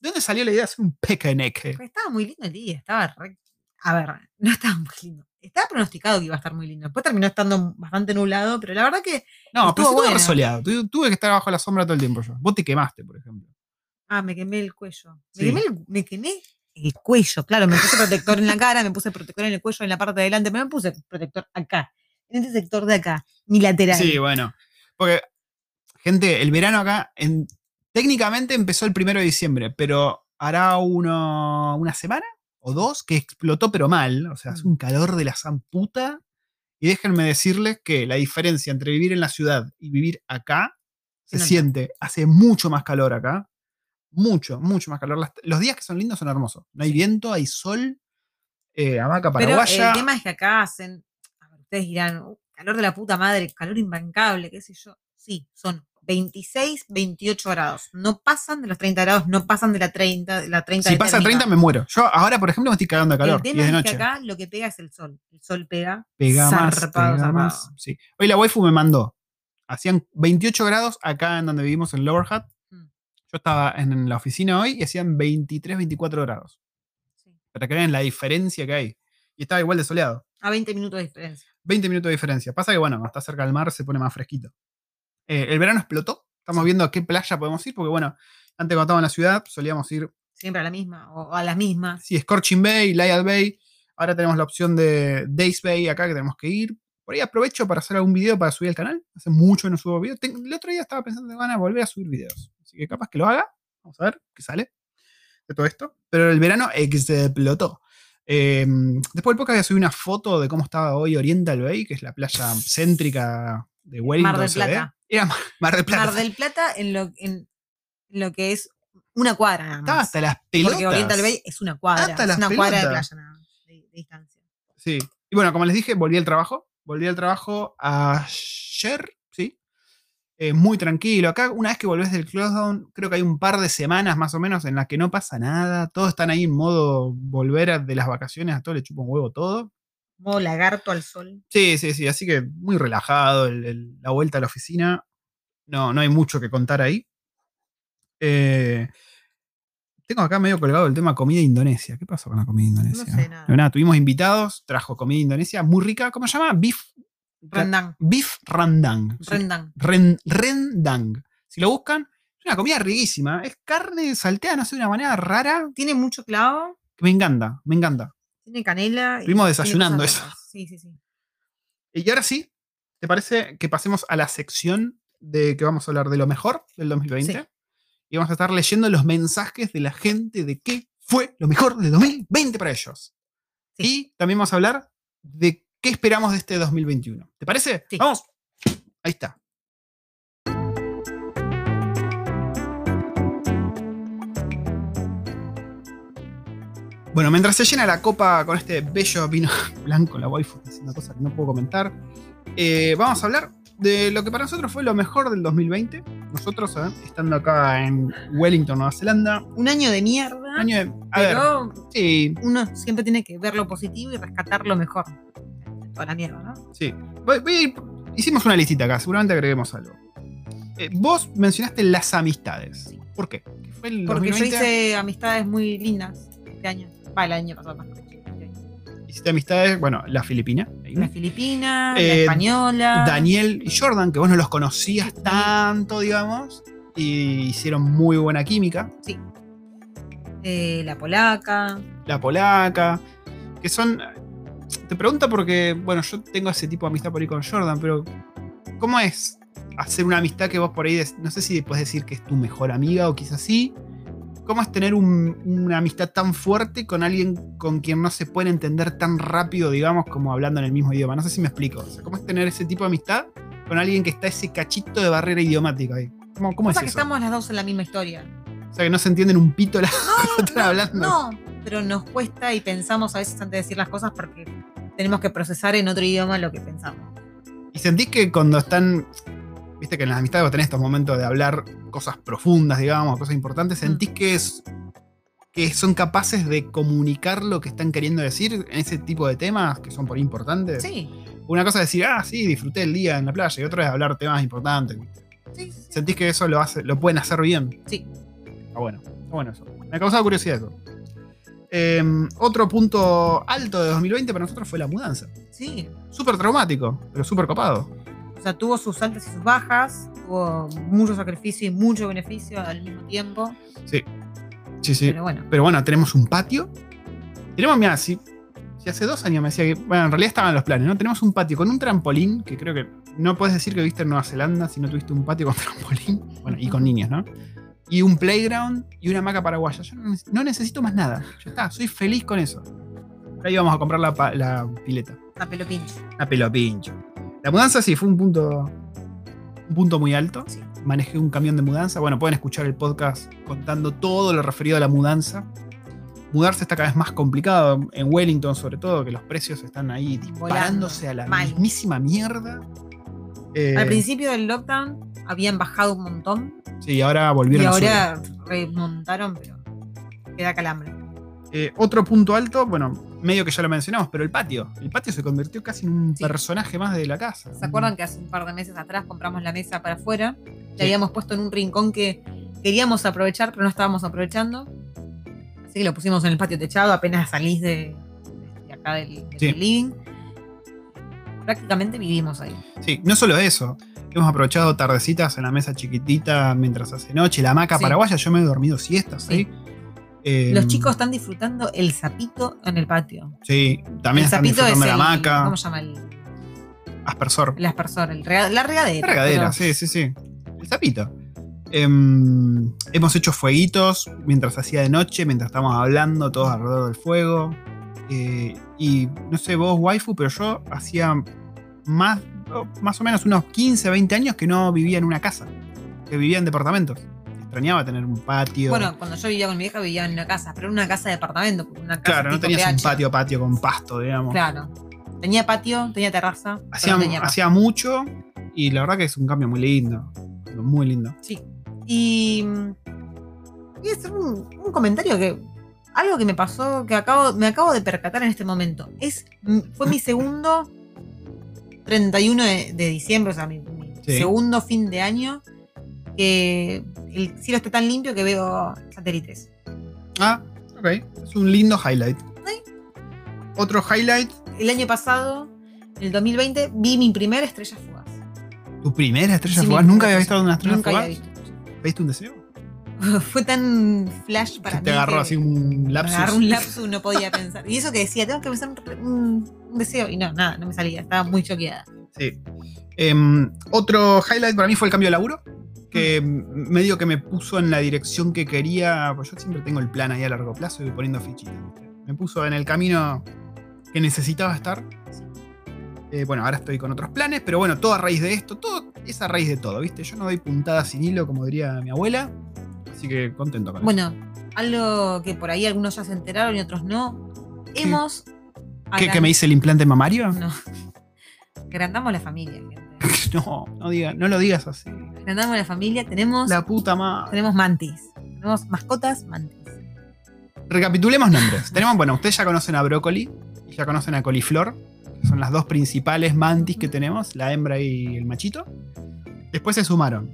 Sí. ¿De dónde salió la idea de hacer un picnic? Pues estaba muy lindo el día, estaba re- A ver, no estaba muy lindo. Estaba pronosticado que iba a estar muy lindo. Después terminó estando bastante nublado, pero la verdad que. No, pero Estuvo. Tu- Tuve que estar bajo la sombra todo el tiempo yo. Vos te quemaste, por ejemplo. Ah, me quemé el cuello. Me, quemé, el, me quemé el cuello, claro. Me puse protector en la cara, me puse protector en el cuello en la parte de adelante, pero me puse protector acá, en este sector de acá, mi lateral. Sí, bueno. Porque, gente, el verano acá, en- técnicamente empezó el primero de diciembre, pero hará uno, una semana o dos que explotó, pero mal. O sea, hace Mm. un calor de la zamputa. Y déjenme decirles que la diferencia entre vivir en la ciudad y vivir acá se siente. Hace mucho más calor acá. Mucho, mucho más calor. Las- los días que son lindos son hermosos. No hay viento, hay sol. Eh, hamaca Pero paraguaya. el tema es que acá hacen, ustedes dirán, "Uh, calor de la puta madre, calor imbancable, qué sé yo. Sí, son 26, 28 grados. No pasan de los 30 grados, no pasan de la 30, de la 30 si pasa el térmica. 30 me muero. Yo ahora, por ejemplo, me estoy cagando de calor. El y tema es de es que noche. acá lo que pega es el sol. El sol pega. Pega más, zarpado, pega más. Sí. Hoy la waifu me mandó. Hacían 28 grados acá en donde vivimos en Lower Hat. Mm. Yo estaba en la oficina hoy y hacían 23, 24 grados. Sí. Para que vean la diferencia que hay. Y estaba igual de soleado. A 20 minutos de diferencia. 20 minutos de diferencia. Pasa que, bueno, cuando está cerca del mar se pone más fresquito. Eh, el verano explotó. Estamos viendo a qué playa podemos ir, porque, bueno, antes cuando estábamos en la ciudad solíamos ir, Siempre a la misma, o a las mismas. sí, Scorching Bay, Lyall Bay. Ahora tenemos la opción de Days Bay acá que tenemos que ir. Por ahí aprovecho para hacer algún video para subir al canal. Hace mucho que no subo videos. El otro día estaba pensando que van a volver a subir videos. Así que capaz que lo haga. Vamos a ver qué sale de todo esto. Pero el verano explotó. Eh, después del podcast voy a subir una foto de cómo estaba hoy Oriental Bay, que es la playa céntrica de Wellington. Mar del. Plata. Era Mar- del Plata. Mar del Plata en lo, en lo que es una cuadra nada Estaba más. hasta las pelotas. Porque Oriental Bay es una cuadra. Hasta es las una cuadra de pelotas. playa nada más, de, de distancia. Sí. Y bueno, como les dije, volví al trabajo. Volví al trabajo ayer, ¿sí? eh, muy tranquilo. Acá, una vez que volvés del closedown, creo que hay un par de semanas más o menos en las que no pasa nada. Todos están ahí en modo volver a- de las vacaciones, a todo le chupa un huevo todo. Modo lagarto al sol. Sí, sí, sí. Así que muy relajado el- el- la vuelta a la oficina. No, no hay mucho que contar ahí. Eh, tengo acá medio colgado el tema comida indonesia. ¿Qué pasó con la comida indonesia? sé nada. Nada, tuvimos invitados, trajo comida indonesia muy rica. ¿Cómo se llama? Beef. Rendang. Beef rendang. Rendang. Ren- rendang. Si lo buscan, es una comida riquísima. Es carne salteada, no sé, de una manera rara. Tiene mucho clavo, Me encanta, me encanta. Tiene canela. Estuvimos desayunando eso. Sí, sí, sí. Y ahora sí, ¿te parece que pasemos a la sección de que vamos a hablar de lo mejor del 2020? Sí. Y vamos a estar leyendo los mensajes de la gente de qué fue lo mejor del 2020 para ellos. Sí. Y también vamos a hablar de qué esperamos de este 2021. ¿Te parece? Sí. Vamos. Ahí está. Bueno, mientras se llena la copa con este bello vino blanco, la waifu, es una cosa que no puedo comentar, eh, vamos a hablar de lo que para nosotros fue lo mejor del 2020. Nosotros, eh, estando acá en Wellington, Nueva Zelanda, Un año de mierda. año de- a ver, pero sí, uno siempre tiene que ver lo positivo y rescatar lo mejor. Toda la mierda, ¿no? sí. Voy- voy a ir- hicimos una listita acá, seguramente agreguemos algo. Eh, vos mencionaste las amistades. ¿Por qué? ¿Qué fue el Porque 2020? yo hice amistades muy lindas este año. Va, el año pasado. Hiciste amistades, bueno, la filipina. ahí. La filipina, la Eh, española. Daniel y Jordan, que vos no los conocías tanto, digamos, y hicieron muy buena química. Sí. Eh, la polaca. La polaca, que son. Te pregunto porque, bueno, yo tengo ese tipo de amistad por ahí con Jordan, pero ¿cómo es hacer una amistad que vos por ahí, no sé si puedes decir que es tu mejor amiga o quizás sí? ¿Cómo es tener un- una amistad tan fuerte con alguien con quien no se puede entender tan rápido, digamos, como hablando en el mismo idioma? No sé si me explico. O sea, ¿Cómo es tener ese tipo de amistad con alguien que está ese cachito de barrera idiomática ahí? ¿Cómo, cómo es que eso? estamos las dos en la misma historia. O sea, que no se entienden un pito la que están hablando. No, pero nos cuesta y pensamos a veces antes de decir las cosas porque tenemos que procesar en otro idioma lo que pensamos. Y sentís que cuando están. Viste que en las amistades vos tenés estos momentos de hablar cosas profundas, digamos, cosas importantes. Mm. ¿Sentís que es. que son capaces de comunicar lo que están queriendo decir en ese tipo de temas que son por importantes? Sí, Una cosa es decir, ah, sí, disfruté el día en la playa, y otra es hablar temas importantes. sí, sí. ¿Sentís que eso lo, hace, lo pueden hacer bien? Sí. Está bueno, está bueno eso. Me ha causado curiosidad eso. Em, otro punto alto de 2020 para nosotros fue la mudanza. Sí. Súper traumático, pero súper copado. O sea, tuvo sus altas y sus bajas, tuvo mucho sacrificio y mucho beneficio al mismo tiempo. Sí. Sí, sí. Pero bueno, Pero bueno, tenemos un patio. Tenemos, mira, si, si hace dos años me decía que. Bueno, en realidad estaban los planes, ¿no? Tenemos un patio con un trampolín, que creo que no puedes decir que viste en Nueva Zelanda si no tuviste un patio con trampolín. Bueno, y con niños, ¿no? Y un playground y una hamaca paraguaya. Yo no, neces- no necesito más nada. Ya está, soy feliz con eso. Ahí vamos a comprar la, la pileta. a pelo pincho. Una pelo pincho. La mudanza sí fue un punto. Un punto muy alto. Sí. Manejé un camión de mudanza. Bueno, pueden escuchar el podcast contando todo lo referido a la mudanza. Mudarse está cada vez más complicado. En Wellington, sobre todo, que los precios están ahí disparándose a la Mal. mismísima mierda. Eh, Al principio del lockdown habían bajado un montón Sí, ahora y volvieron a subir. ahora remontaron, pero queda calambre. Eh, otro punto alto, bueno, medio que ya lo mencionamos, pero el patio. El patio se convirtió casi en un Sí. personaje más de la casa. ¿Se acuerdan que hace un par de meses atrás compramos la mesa para afuera? Sí. La habíamos puesto en un rincón que queríamos aprovechar, pero no estábamos aprovechando. Así que lo pusimos en el patio techado apenas salís de, de acá del, del Sí. living. Prácticamente vivimos ahí. Sí, no solo eso. Hemos aprovechado tardecitas en la mesa chiquitita mientras hace noche. La hamaca paraguaya, yo me he dormido siestas, ¿sí? Eh, Los chicos están disfrutando el sapito en el patio. Sí, también el están es disfrutando de el, la hamaca. ¿Cómo se llama? El, Aspersor. el aspersor, el rega- la regadera. La regadera, pero- sí, sí, sí. El sapito. Em, hemos hecho fueguitos mientras hacía de noche, mientras estábamos hablando todos alrededor del fuego. Eh, y no sé vos, waifu, pero yo hacía más, más o menos unos 15, 20 años que no vivía en una casa, que vivía en departamentos. Extrañaba tener un patio. Bueno, cuando yo vivía con mi vieja vivía en una casa, pero en una casa de departamento. porque Una casa claro, no tenías un patio patio con pasto, digamos. Claro. Tenía patio, tenía terraza. Hacía, no tenía hacía mucho y la verdad que es un cambio muy lindo. Muy lindo. Sí. Y. a hacer un, un comentario que. Algo que me pasó, que acabo, me acabo de percatar en este momento. Es, fue mi segundo 31 de, de diciembre, o sea, mi, mi Sí. segundo fin de año, que el cielo está tan limpio que veo satélites. Ah, ok. Es un lindo highlight. Sí. Otro highlight, El año pasado, en el 2020, vi mi primera estrella fugaz. tu primera estrella Sí, fugaz. ¿Nunca había visto una estrella Nunca fugaz? había visto estrella ¿Viste un deseo? Fue tan flash para mí. te agarró que así un me lapsus. agarró un lapsus, no podía pensar. Y eso que decía, tengo que pensar un, un- un deseo. Y no, nada, no me salía. Estaba muy choqueada. Sí. Em, otro highlight para mí fue el cambio de laburo. Que medio que me puso en la dirección que quería. Pues yo siempre tengo el plan ahí a largo plazo y voy poniendo fichitas. Me puso en el camino que necesitaba estar. Eh, bueno, ahora estoy con otros planes, pero bueno, todo a raíz de esto, todo es a raíz de todo, ¿viste? Yo no doy puntadas sin hilo, como diría mi abuela. Así que contento con eso. Bueno, algo que por ahí algunos ya se enteraron y otros no. Hemos. ¿Qué, que me hice el implante mamario? No. Agrandamos la familia, gente. No, no, diga, no lo digas así. Agrandamos la familia. Tenemos, La puta madre. tenemos mantis. Tenemos mascotas mantis. Recapitulemos nombres. Tenemos, bueno, ustedes ya conocen a Brócoli y ya conocen a Coliflor, que son las dos principales mantis que tenemos, la hembra y el machito. Después se sumaron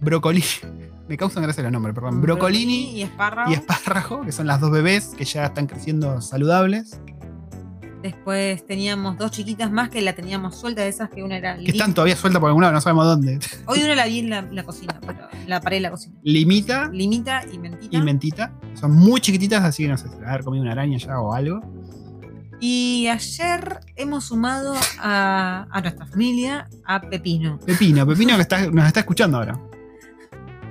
Brócoli, me causan gracia los nombres, perdón. Brocolini y espárrago. y Espárrago, que son las dos bebés que ya están creciendo saludables, Después teníamos dos chiquitas más que la teníamos suelta de esas que una era que están todavía sueltas por algún lado, no sabemos dónde. Hoy una la vi en la, la cocina, pero en la pared de la cocina. Limita Limita y mentita. y Mentita. Son muy chiquititas, así que no sé, a haber comido una araña ya o algo. Y ayer hemos sumado a, a nuestra familia a Pepino. Pepino, Pepino que está- nos está escuchando ahora.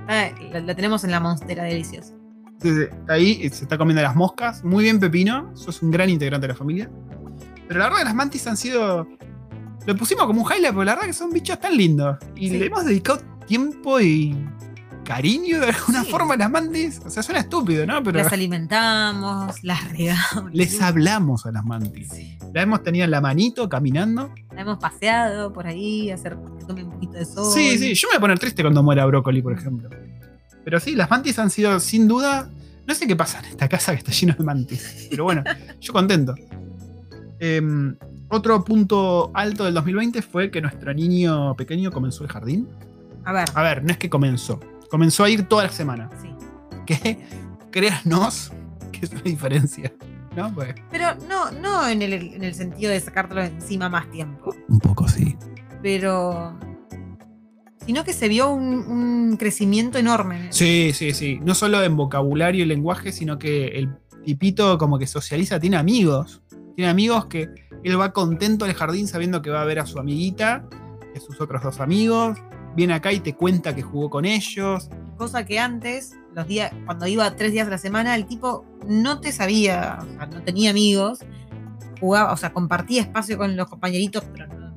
Ah, la, la tenemos en la monstera deliciosa. Sí, sí, está ahí se está comiendo las moscas. Muy bien, Pepino. Sos un gran integrante de la familia. Pero la verdad que las mantis han sido. Lo pusimos como un highlight, porque la verdad que son bichos tan lindos. Y Sí. le hemos dedicado tiempo y cariño de alguna Sí. forma a las mantis. O sea, suena estúpido, ¿no? Pero Las alimentamos, las regamos. les hablamos a las mantis. Sí. La hemos tenido en la manito caminando. La hemos paseado por ahí, hacer que tome un poquito de sol. Sí, sí, yo me voy a poner triste cuando muera Brócoli, por ejemplo. Pero sí, las mantis han sido, sin duda. No sé qué pasa en esta casa que está lleno de mantis. Pero bueno, yo contento. Em, otro punto alto del 2020 fue que nuestro niño pequeño comenzó el jardín. A ver, A ver, no es que comenzó. Comenzó a ir toda la semana. sí. Que, créanos, que es una diferencia. ¿No? Pues, Pero no, no en el, en el sentido de sacártelo encima más tiempo. un poco sí. Pero. Sino que se vio un, un crecimiento enorme. Sí, sí, sí. No solo en vocabulario y lenguaje, sino que el tipito como que socializa, tiene amigos. Tiene amigos que él va contento al jardín sabiendo que va a ver a su amiguita, a sus otros dos amigos. Viene acá y te cuenta que jugó con ellos. Cosa que antes, los días, cuando iba tres días a la semana, el tipo no te sabía, o sea, no tenía amigos, jugaba, o sea, compartía espacio con los compañeritos, pero no,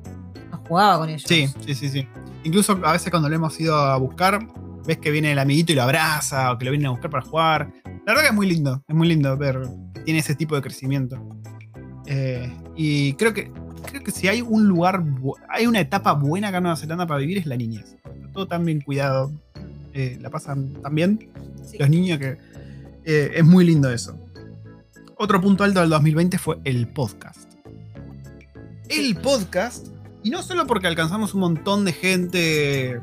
no jugaba con ellos. Sí, sí, sí, sí. Incluso a veces cuando lo hemos ido a buscar, ves que viene el amiguito y lo abraza, o que lo vienen a buscar para jugar. La verdad que es muy lindo, es muy lindo ver que tiene ese tipo de crecimiento. Eh, y creo que, creo que si hay un lugar, hay una etapa buena acá en Nueva Zelanda para vivir es la niñez. Todo tan bien cuidado, eh, la pasan tan bien Sí. los niños que eh, es muy lindo eso. Otro punto alto del 2020 fue el podcast. El podcast, y no solo porque alcanzamos un montón de gente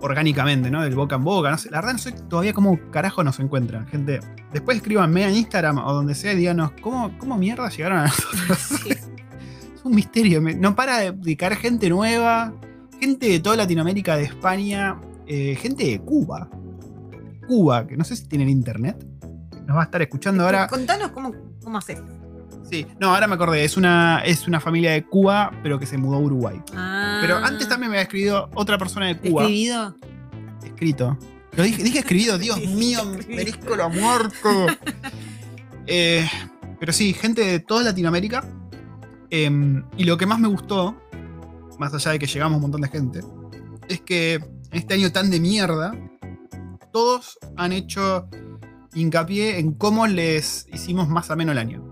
orgánicamente, ¿no? Del boca en boca, no sé, la verdad no sé todavía cómo carajo nos encuentran, gente. Después escríbanme en Instagram o donde sea y díganos cómo, cómo mierda llegaron a nosotros. Sí. es un misterio, no para de, de caer gente nueva, gente de toda Latinoamérica, de España, eh, gente de Cuba. Cuba, que no sé si tienen internet. Nos va a estar escuchando ahora. Contanos cómo, cómo haces. Sí, no, ahora me acordé, es una, es una familia de Cuba, pero que se mudó a Uruguay. Ah, Pero antes también me había escrito otra persona de Cuba. ¿Escribido? Escrito. Lo dije, dije escribido, Dios mío, merezco la muerte. Eh, pero sí, gente de toda Latinoamérica. Em, y lo que más me gustó, más allá de que llegamos un montón de gente, es que en este año tan de mierda, todos han hecho hincapié en cómo les hicimos más ameno el año.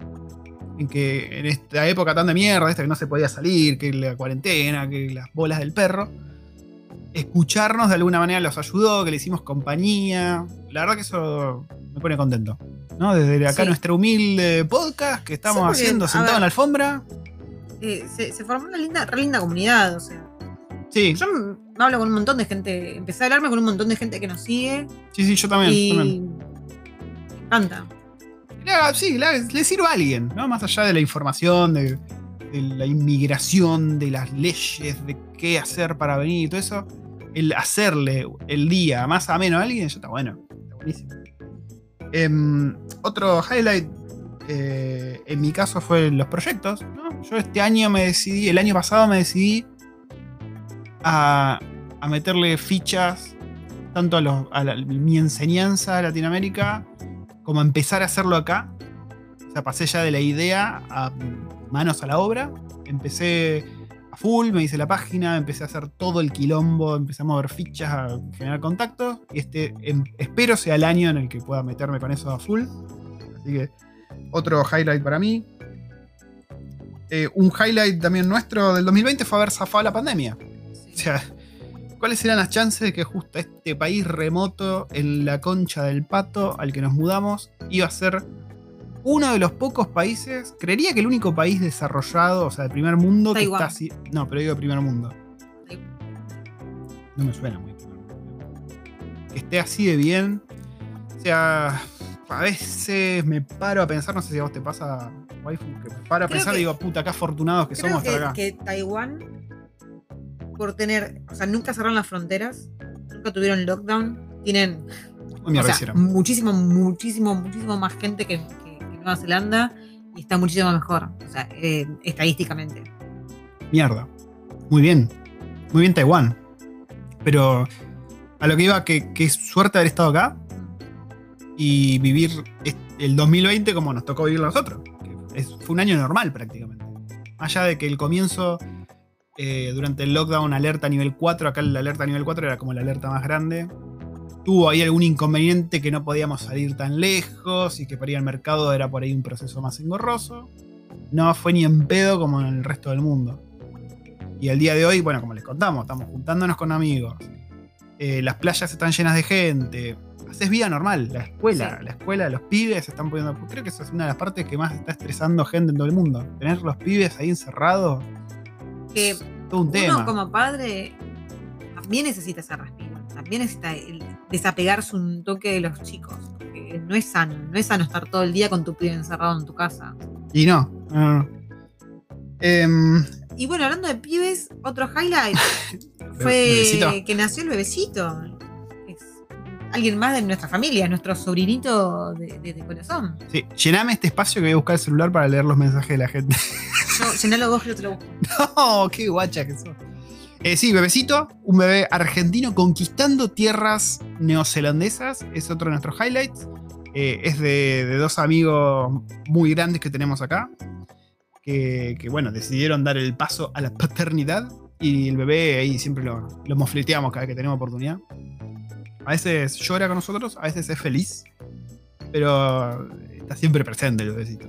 En que en esta época tan de mierda, esta que no se podía salir, que la cuarentena, que las bolas del perro, escucharnos de alguna manera los ayudó, que le hicimos compañía. La verdad que eso me pone contento. ¿no? Desde acá Sí. nuestro humilde podcast que estamos Sí, porque, haciendo sentado ver. en la alfombra. Eh, se, se formó una linda, re linda comunidad, o sea. Sí, Yo me hablo con un montón de gente, empecé a hablarme con un montón de gente que nos sigue sí, sí, yo también. y también. Sí, le, sirva a alguien, ¿no? Más allá de la información, de, de la inmigración, de las leyes, de qué hacer para venir y todo eso. El hacerle el día más ameno a alguien, ya está bueno. Está buenísimo. Em, otro highlight, eh, en mi caso, fue los proyectos. ¿no? Yo este año me decidí, el año pasado me decidí a, a meterle fichas tanto a, los- a mi enseñanza a Latinoamérica como empezar a hacerlo acá. O sea, pasé ya de la idea a manos a la obra. Empecé a full, me hice la página, empecé a hacer todo el quilombo, empecé a mover fichas, a generar contactos. Y este em- espero sea el año en el que pueda meterme con eso a full. Así que otro highlight para mí. Eh, un highlight también nuestro del 2020 fue haber zafado la pandemia. O sea, ¿cuáles eran las chances de que justo este país remoto en la concha del pato al que nos mudamos iba a ser uno de los pocos países, creería que el único país desarrollado, o sea, de primer mundo que Taiwán. está así. No, pero digo de primer mundo. No me suena muy. Que esté así de bien. O sea, a veces me paro a pensar, no sé si a vos te pasa, waifu, que me paro a Creo pensar y digo, puta, qué afortunados que Creo somos que, estar acá. que Taiwán, por tener, o sea, nunca cerraron las fronteras, nunca tuvieron lockdown, tienen o sea, muchísimo, muchísimo, muchísimo más gente que, que- que Nueva Zelanda y está muchísimo mejor, o sea, eh, estadísticamente. Mierda. Muy bien. Muy bien Taiwán. Pero a lo que iba, que, que suerte haber estado acá y vivir el 2020 como nos tocó vivir a nosotros. es- fue un año normal prácticamente. Allá de que el comienzo, eh, durante el lockdown, alerta nivel 4, acá el alerta nivel 4 era como la alerta más grande. Tuvo ahí algún inconveniente que no podíamos salir tan lejos y que para ir al mercado era por ahí un proceso más engorroso. No fue ni en pedo como en el resto del mundo. Y al día de hoy, bueno, como les contamos, estamos juntándonos con amigos. Eh, las playas están llenas de gente. Haces vida normal. La escuela, Sí. la escuela, los pibes se están poniendo. Creo que esa es una de las partes que más está estresando gente en todo el mundo. Tener los pibes ahí encerrados. Que un uno tema. como padre también necesita ese respiro, también necesita el desapegarse un toque de los chicos, porque no es sano, no es sano estar todo el día con tu pibe encerrado en tu casa. Y no. Em, Y bueno, hablando de pibes, otro highlight fue bebecito. que nació el bebecito. Es alguien más de nuestra familia, nuestro sobrinito de, de- de corazón. sí, llename este espacio que voy a buscar el celular para leer los mensajes de la gente. Yo, llenalo vos, yo te lo busco. ¡Oh, qué guacha que sos! Eh, sí, bebecito, un bebé argentino conquistando tierras neozelandesas, es otro de nuestros highlights. Eh, es de, dos amigos muy grandes que tenemos acá, que, que, bueno, decidieron dar el paso a la paternidad y el bebé ahí siempre lo, lo mofleteamos cada vez que tenemos oportunidad. A veces llora con nosotros, a veces es feliz, pero está siempre presente el bebecito.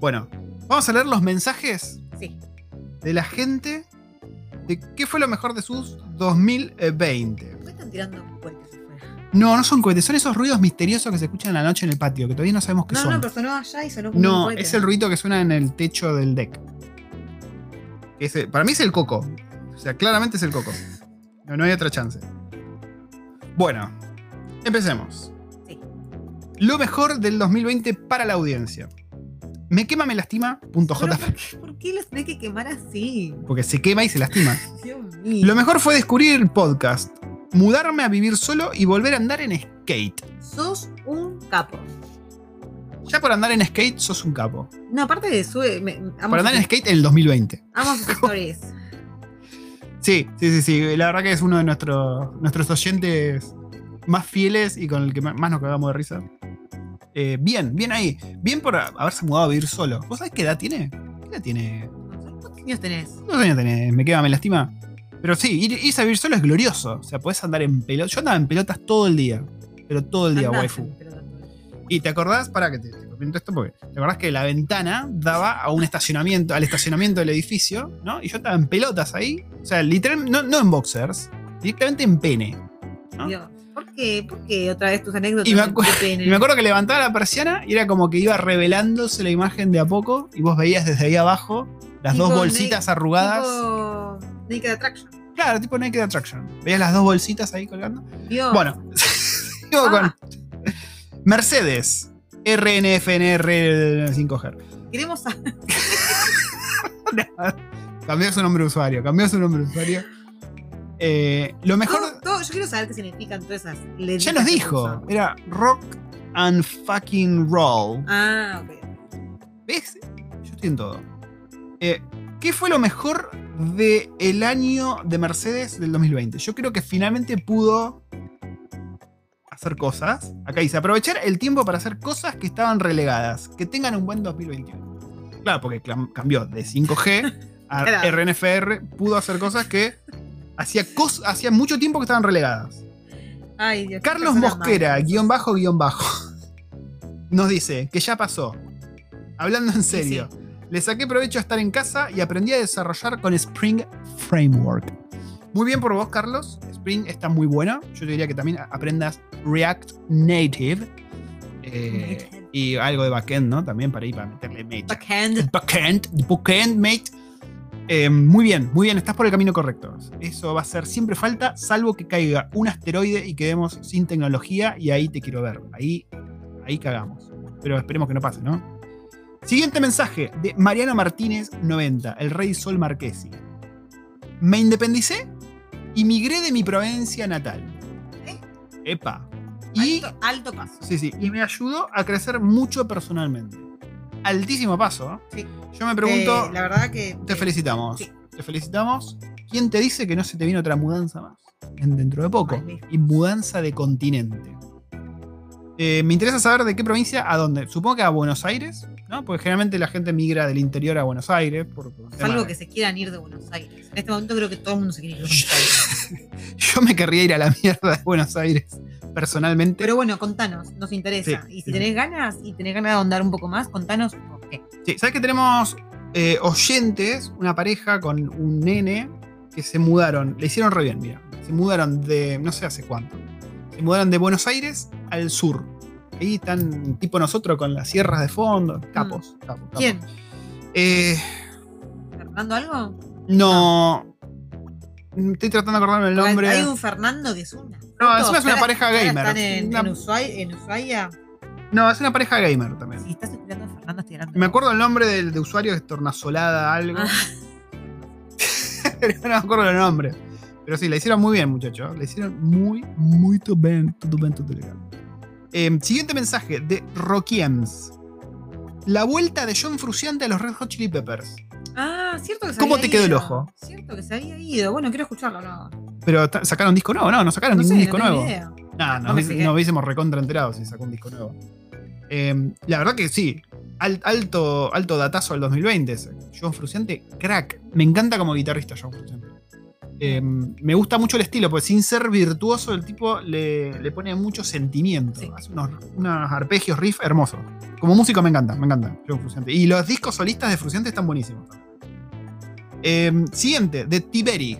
Bueno, vamos a leer los mensajes Sí. de la gente de qué fue lo mejor de sus 2020. ¿Por qué están tirando cohetes afuera? No, no son cohetes, son esos ruidos misteriosos que se escuchan en la noche en el patio, que todavía no sabemos qué No, son. no, pero sonó allá y sonó como No, es el ruido que suena en el techo del deck. Ese- para mí es el coco. O sea, claramente es el coco. No, no hay otra chance. Bueno, empecemos. Sí. Lo mejor del 2020 para la audiencia. Me quema, me lastima. Punto Pero J. ¿por, qué, los tenés que quemar así? Porque se quema y se lastima. Dios mío. Lo mejor fue descubrir el podcast, mudarme a vivir solo y volver a andar en skate. Sos un capo. Ya por andar en skate sos un capo. No, aparte de sube. Me, amo Por andar en sus- skate en el 2020. Amo sus stories. Sí, sí, sí, sí. La verdad que es uno de nuestros, nuestros oyentes más fieles y con el que más nos cagamos de risa. Eh, bien, bien ahí. Bien por haberse mudado a vivir solo. ¿Vos sabés qué edad tiene? ¿Qué edad tiene? ¿Cuántos años tenés? ¿Cuántos años tenés? Me queda, me lastima. Pero sí, ir, irse a vivir solo es glorioso. O sea, podés andar en pelotas. Yo andaba en pelotas todo el día. Pero todo el día, Andás waifu. ¿Y te acordás? Para que te, te repito esto porque te acordás que la ventana daba a un estacionamiento, al estacionamiento del edificio, ¿no? Y yo estaba en pelotas ahí. O sea, literalmente, no, no en boxers, directamente en pene. ¿no? Dios. ¿Por qué? ¿Por qué otra vez tus anécdotas? Y me, de acu- pene? y me acuerdo que levantaba la persiana y era como que iba revelándose la imagen de a poco y vos veías desde ahí abajo las dos bolsitas arrugadas. Tipo Naked Attraction. Claro, tipo Naked Attraction. Veías las dos bolsitas ahí colgando. Dios. Bueno, sigo Ah. con Mercedes RNFNR 5G. Queremos saber. Cambió su nombre de usuario, cambió su nombre de usuario. Eh, lo mejor. Todo- todo- yo quiero saber qué significan todas esas Ya nos dijo, era rock and fucking roll. Ah, ok. ¿Ves? Yo estoy en todo. Eh, ¿Qué fue lo mejor del el año de Mercedes del 2020? Yo creo que finalmente pudo hacer cosas. Acá dice, aprovechar el tiempo para hacer cosas que estaban relegadas. Que tengan un buen 2021. Claro, porque cambió de 5G a Claro. RNFR, pudo hacer cosas que hacía, cos- hacía mucho tiempo que estaban relegadas. Ay, Dios. qué Carlos Mosquera, guion bajo, guion bajo, nos dice que ya pasó. Hablando en serio, le saqué provecho a estar en casa y aprendí a desarrollar con Spring Framework. Muy bien por vos, Carlos. Spring está muy bueno. Yo te diría que también aprendas React Native. eh, y algo de backend, ¿no? También para ir para meterle mecha. Backhand. Backend, backend, mate. Eh, muy bien, muy bien, estás por el camino correcto. Eso va a ser siempre falta, salvo que caiga un asteroide y quedemos sin tecnología y ahí te quiero ver. Ahí, ahí cagamos. Pero esperemos que no pase, ¿no? Siguiente mensaje de Mariano Martínez 90, el rey Sol Marquesi. Me independicé y migré de mi provincia natal. ¿Eh? Epa. Y Alto, alto paso. Sí, sí. Y me ayudó a crecer mucho personalmente. Altísimo paso. ¿eh? Sí. Yo me pregunto, Eh, la verdad que. te felicitamos. sí. Te felicitamos. ¿Quién te dice que no se te viene otra mudanza más? En- dentro de poco. Ay. Y mudanza de continente. Eh, me interesa saber de qué provincia a dónde. Supongo que a Buenos Aires, ¿no? Porque generalmente la gente migra del interior a Buenos Aires. Por, por Salvo de- que se quieran ir de Buenos Aires. En este momento creo que todo el mundo se quiere ir de Buenos Aires. Yo me querría ir a la mierda de Buenos Aires, personalmente. Pero bueno, contanos, nos interesa. Sí, y si tenés ganas y tenés ganas de ahondar un poco más, contanos por qué. Sí, ¿sabes que tenemos eh, oyentes, una pareja con un nene que se mudaron, le hicieron re bien, mira. Se mudaron de, no sé hace cuánto. Se mudaron de Buenos Aires al sur. Ahí están tipo nosotros con las sierras de fondo. Capos, capos, capos. Mm. ¿Quién? Eh, ¿Fernando algo? no. Estoy tratando de acordarme el nombre. Hay un Fernando que es una. No, encima es una pareja gamer. Están en, Una- en Ushuaia, en Ushuaia. No, es una pareja gamer también. Si estás escuchando a Fernando, estoy hablando. Me acuerdo el nombre del de usuario que es tornasolada algo. Ah. Pero no me acuerdo el nombre. Pero sí, la hicieron muy bien, muchachos. La hicieron muy, muy bien. Todo bien, todo legal. Eh, siguiente mensaje de Rockiems. La vuelta de John Fruciante a los Red Hot Chili Peppers. Ah, cierto que se ¿Cómo había te quedó el ojo? Cierto que se había ido. Bueno, quiero escucharlo, no. Pero sacaron disco nuevo, no, no sacaron No ningún sé, disco no nuevo. idea. Nah, No nos, nos hubiésemos recontra enterados si sacó un disco nuevo. Eh, la verdad que sí. Al- alto, alto datazo al 2020. ese. John Fruciante, crack. Me encanta como guitarrista John Fruciante. Eh, me gusta mucho el estilo, porque sin ser virtuoso, el tipo le, le pone mucho sentimiento. Sí. Hace unos, unos arpegios, riff hermosos. Como músico me encanta, me encanta. Y los discos solistas de Fruciante están buenísimos. Eh, siguiente, de Tiberi.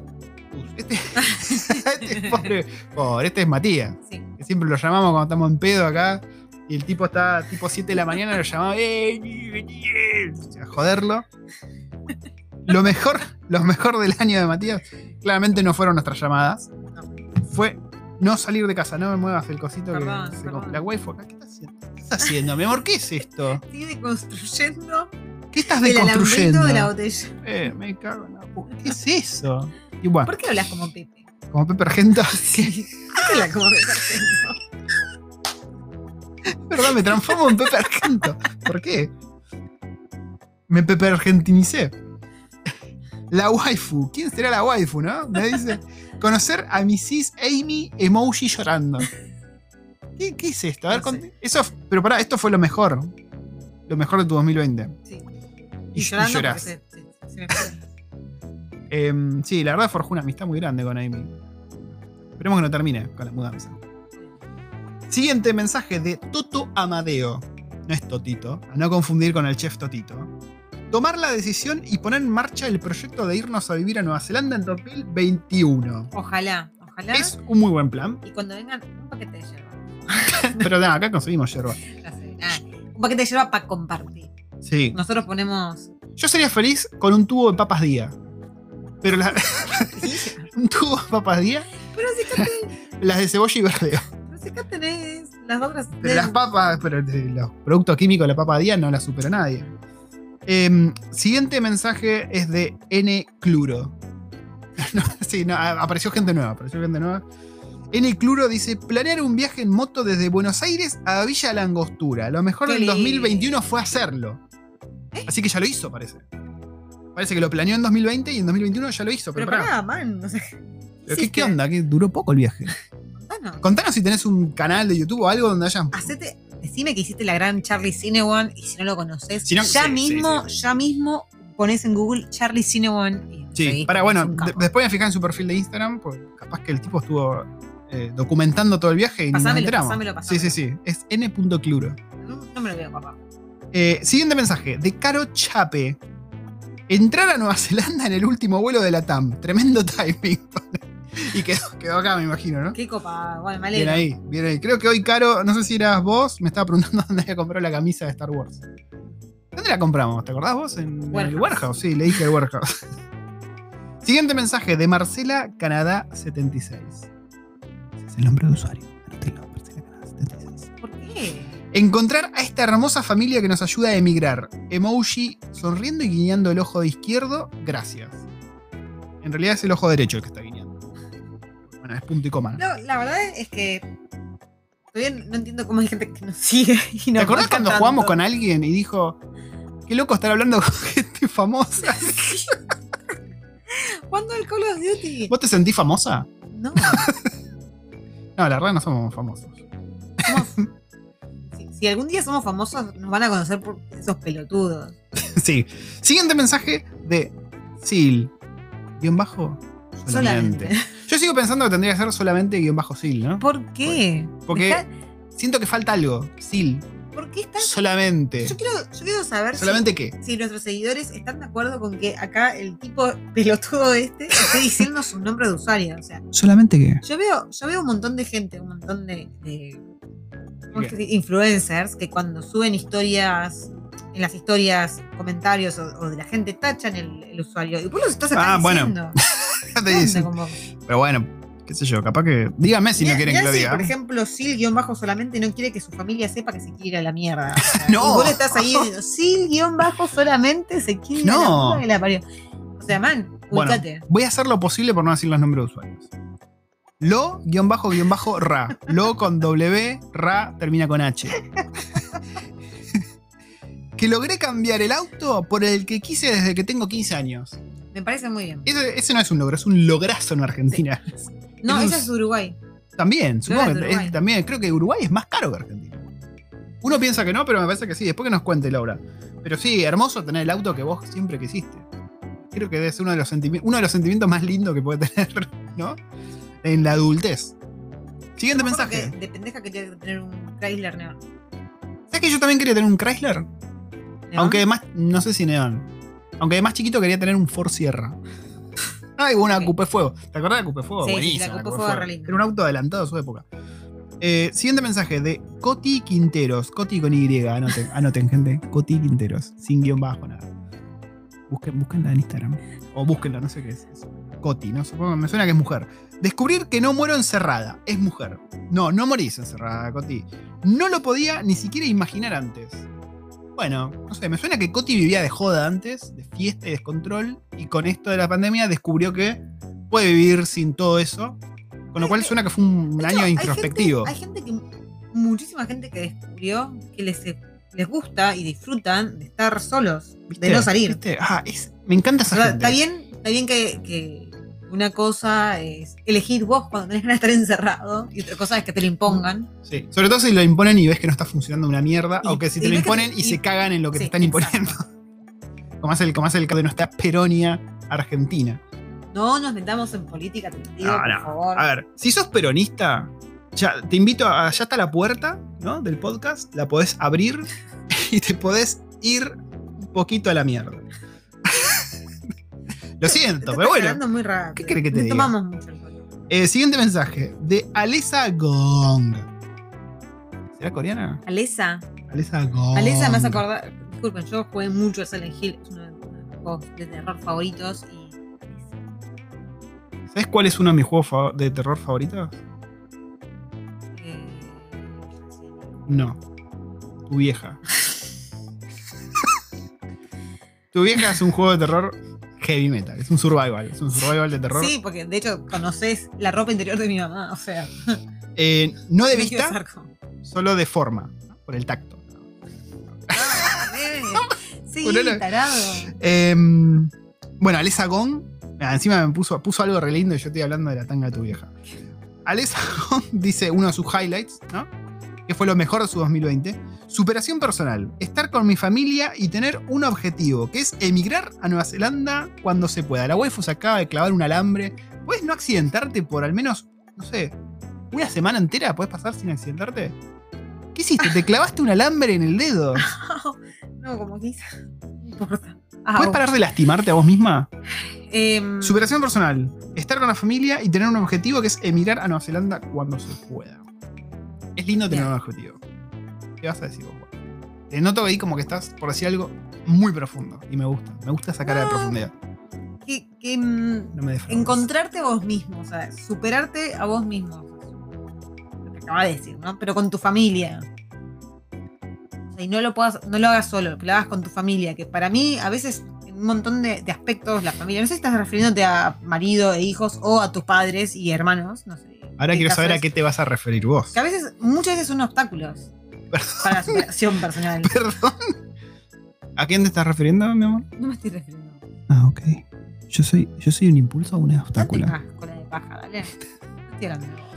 Este, este es pobre, pobre, este es Matías. Sí. Que siempre lo llamamos cuando estamos en pedo acá. Y el tipo está tipo 7 de la mañana, lo llamamos "Eh, vení, vení", a joderlo. Lo mejor, lo mejor del año de Matías, claramente no fueron nuestras llamadas. Fue no salir de casa, no me muevas el cosito que se- perdón. la waifu acá. ¿Qué estás haciendo? ¿Qué estás haciendo, mi amor? ¿Qué es esto? Sigue construyendo ¿Qué estás el deconstruyendo? de la botella. Eh, me cago en la puta. ¿Qué es eso? Y bueno, ¿Por qué hablas como Pepe? como Pepe Argento, ¿qué? ¿Por qué hablas como Pepe Argento? Verdad, me transformo en Pepe Argento. ¿Por qué? Me Pepe Argentinicé. La waifu. ¿Quién será la waifu, no? Me dice. Conocer a Mrs. Amy Emoji llorando. ¿Qué, qué es esto? A ver, No sé. eso, pero pará, esto fue lo mejor. Lo mejor de tu 2020. Sí. Y, Y llorando y llorás. se, se- se me. Em, sí, la verdad forjó una amistad muy grande con Amy. Esperemos que no termine con la mudanza. Siguiente mensaje de Toto Amadeo. no es Totito, a no confundir con el chef Totito, tomar la decisión y poner en marcha el proyecto de irnos a vivir a Nueva Zelanda en 2021. Ojalá, ojalá. Es un muy buen plan, Y cuando vengan, un paquete de yerba. pero nada, acá conseguimos yerba. Ya sé, nada, un paquete de yerba para compartir. Sí. Nosotros ponemos. Yo sería feliz con un tubo de papas día. Pero la- un tubo de papas día, Pero si acá tenés, las de cebolla y verdeo. pero si acá tenés las otras. Pero las papas, pero los productos químicos de la papa día no la supera nadie. Em, siguiente mensaje es de N. Cluro. No, sí, no, apareció gente nueva, apareció gente nueva. N. Cluro dice: planear un viaje en moto desde Buenos Aires a Villa La Angostura. Lo mejor del lindo. 2021 fue hacerlo. Así que ya lo hizo, parece. Parece que lo planeó en 2020 y en 2021 ya lo hizo. Pero, Pero pará. man. O sea, ¿Pero ¿qué, qué onda? ¿Qué duró poco el viaje? Contanos. Contanos si tenés un canal de YouTube o algo donde hayan. Hacete, decime que hiciste la gran Charlie Cinewan y si no lo conoces, Si no- ya sí, mismo, sí, ya mismo pones en Google Charlie Cinewan y Sí, para bueno, de- después me fijé en su perfil de Instagram, porque capaz que el tipo estuvo eh, documentando todo el viaje y ni nos Pasámelo, enteramos. pasámelo, Sí, sí, sí. Es n.cluro. No, no me lo voy a acordar. Eh, siguiente mensaje, de Caro Chape. Entrar a Nueva Zelanda en el último vuelo de la TAM. Tremendo timing. Y quedó, quedó acá, me imagino, ¿no? Qué copa, bueno, me Bien alegro. ahí, bien ahí. Creo que hoy Caro, no sé si eras vos, me estaba preguntando dónde había comprado la camisa de Star Wars. ¿Dónde la compramos? ¿Te acordás vos? En el Warehouse. Sí, le dije el Warehouse. Siguiente mensaje de Marcela Canadá 76. Ese es el nombre de usuario. Anótelo, Marcela Canadá 76. ¿Por qué? Encontrar a esta hermosa familia que nos ayuda a emigrar. Emoji sonriendo y guiñando el ojo de izquierdo. Gracias. En realidad es el ojo derecho el que está guiñando. Bueno, es punto y coma. No, la verdad es que todavía no entiendo cómo hay gente que nos sigue y ¿Te nos acordás banca cuando tanto. jugamos con alguien y dijo, qué loco estar hablando con gente famosa? ¿Cuándo el Call of Duty? ¿Vos te sentís famosa? No. No, la verdad no somos famosos. somos- si, si algún día somos famosos, nos van a conocer por esos pelotudos. sí. Siguiente mensaje de Sil. Guión bajo. Solamente. Solamente. Yo sigo pensando que tendría que ser solamente guion bajo Sil, ¿no? ¿Por qué? Porque siento que falta algo. Sil. ¿Por qué estás? Solamente. Yo quiero, yo quiero saber si- ¿Solamente qué? si nuestros seguidores están de acuerdo con que acá el tipo pelotudo este esté diciendo su nombre de usuario. O sea, ¿Solamente qué? yo veo, yo veo un montón de gente, un montón de, de- influencers que cuando suben historias, en las historias, comentarios o, o de la gente, tachan el, el usuario. Y vos los estás acá Ah, bueno. diciendo. Te ¿Qué onda dicen. con vos? Pero bueno, qué sé yo, capaz que. Dígame si no quieren que lo si, diga. Por ejemplo, Sil-bajo solamente no quiere que su familia sepa que se quiere ir a la mierda. No. Y vos estás ahí diciendo, Sil-bajo solamente se quiere ir a la que la parió. O sea, man, Bueno, voy a hacer lo posible por no decir los nombres de usuarios. Lo, guion bajo, guion bajo, ra. Lo con W, ra, termina con H. que logré cambiar el auto por el que quise desde que tengo 15 años. Me parece muy bien. Ese, ese no es un logro, es un lograzo en Argentina. No, es- esa es Uruguay. También, supongo que es- también creo que Uruguay es más caro que Argentina. Uno piensa que no, pero me parece que sí. Después que nos cuente Laura. Pero sí, hermoso tener el auto que vos siempre quisiste. Creo que es uno de los sentimientos, uno de los sentimientos más lindos que puede tener, ¿no? En la adultez. Siguiente acuerdo mensaje. que de pendeja quería tener un Chrysler Neon. ¿Sabes que yo también quería tener un Chrysler? ¿Neon? Aunque además, no sé si neón. Aunque de más chiquito quería tener un Ford Sierra. Ay, una Ok. Coupe Fuego. ¿Te acordás de la Coupe Fuego? Sí, sí, Buenísima. la Coupe Coupe Fuego era un auto adelantado a su época. Eh, siguiente mensaje de Coti Quinteros. Coti con Y, anoten, anoten, gente. Coti Quinteros. Sin guion bajo, nada. Busquen, búsquenla en Instagram. O búsquenla, no sé qué es. eso. Coti, ¿no? Supongo, me suena que es mujer. Descubrir que no muero encerrada. Es mujer. No, no morís encerrada, Coti. No lo podía ni siquiera imaginar antes. Bueno, no sé, me suena que Coti vivía de joda antes, de fiesta y descontrol, y con esto de la pandemia descubrió que puede vivir sin todo eso. Con lo cual suena que fue un hecho, año hay introspectivo. Gente, hay gente que, muchísima gente que descubrió que les, les gusta y disfrutan de estar solos, de no salir. ¿Viste? Ah, es- me encanta O esa sea, gente. está bien, está bien que, que una cosa es elegir vos cuando tenés de estar encerrado y otra cosa es que te lo impongan. Sí. Sobre todo si lo imponen y ves que no está funcionando una mierda, Y- o que si te lo que imponen te- y, y- se cagan en lo que te están imponiendo. exacto. Como hace el, como hace el caso de nuestra Peronia Argentina. No nos metamos en política, te digo, No, por no. favor. A ver, si sos peronista, Ya, te invito a. Ya está la puerta, ¿no? Del podcast. La podés abrir y te podés ir un poquito a la mierda. Lo siento, pero bueno. muy rápido. ¿qué querés que te diga? tomamos mucho. Eh, siguiente mensaje. De Alesa Gong. ¿Será coreana? Alesa. Alesa Gong. Alesa me hace acordar. Disculpen, yo jugué mucho a Silent Hill. Es uno de mis juegos de terror favoritos. Y. ¿Sabes cuál es uno de mis juegos de terror favoritos? eh, No. Tu vieja. tu vieja es un juego de terror heavy metal. Es un survival. Es un survival de terror. Sí, porque de hecho conoces la ropa interior de mi mamá. O sea, Eh, no de vista, solo de forma. ¿no? Por el tacto. Ah, Sí, tarado. Em, bueno, Alesa Gong. ah, encima me puso, puso algo re lindo y yo estoy hablando de la tanga de tu vieja. Alesa Gong dice uno de sus highlights, ¿no? Que fue lo mejor de su 2020. Superación personal. Estar con mi familia y tener un objetivo, que es emigrar a Nueva Zelanda cuando se pueda. La waifu se acaba de clavar un alambre. ¿Puedes no accidentarte por al menos, no sé, una semana entera? ¿Puedes pasar sin accidentarte? ¿Qué hiciste? ¿Te clavaste un alambre en el dedo? No, como quizá. No importa. Ah, ¿Puedes parar de lastimarte a vos misma? em, Superación personal. Estar con la familia y tener un objetivo que es emigrar a Nueva Zelanda cuando se pueda. Es lindo tener un objetivo. ¿Qué vas a decir vos? Te noto ahí como que estás por decir algo muy profundo. Y me gusta. Me gusta esa cara de No. profundidad. que, que, mm, No me encontrarte vos mismo, o sea, superarte a vos mismo. Lo que acabas de decir, ¿no? Pero con tu familia. O sea, y no lo, puedas, no lo hagas solo, que lo hagas con tu familia. Que para mí, a veces, en un montón de, de aspectos, la familia. No sé si estás refiriéndote a marido e hijos o a tus padres y hermanos. No sé. Ahora quiero saber a qué te vas a referir vos. Que a veces, muchas veces son obstáculos para la superación personal. Perdón. ¿A quién te estás refiriendo, mi amor? No me estoy refiriendo. Ah, ok. Yo soy, yo soy un impulso o un No obstáculo. tengas cola de paja, dale. No estoy hablando de vos.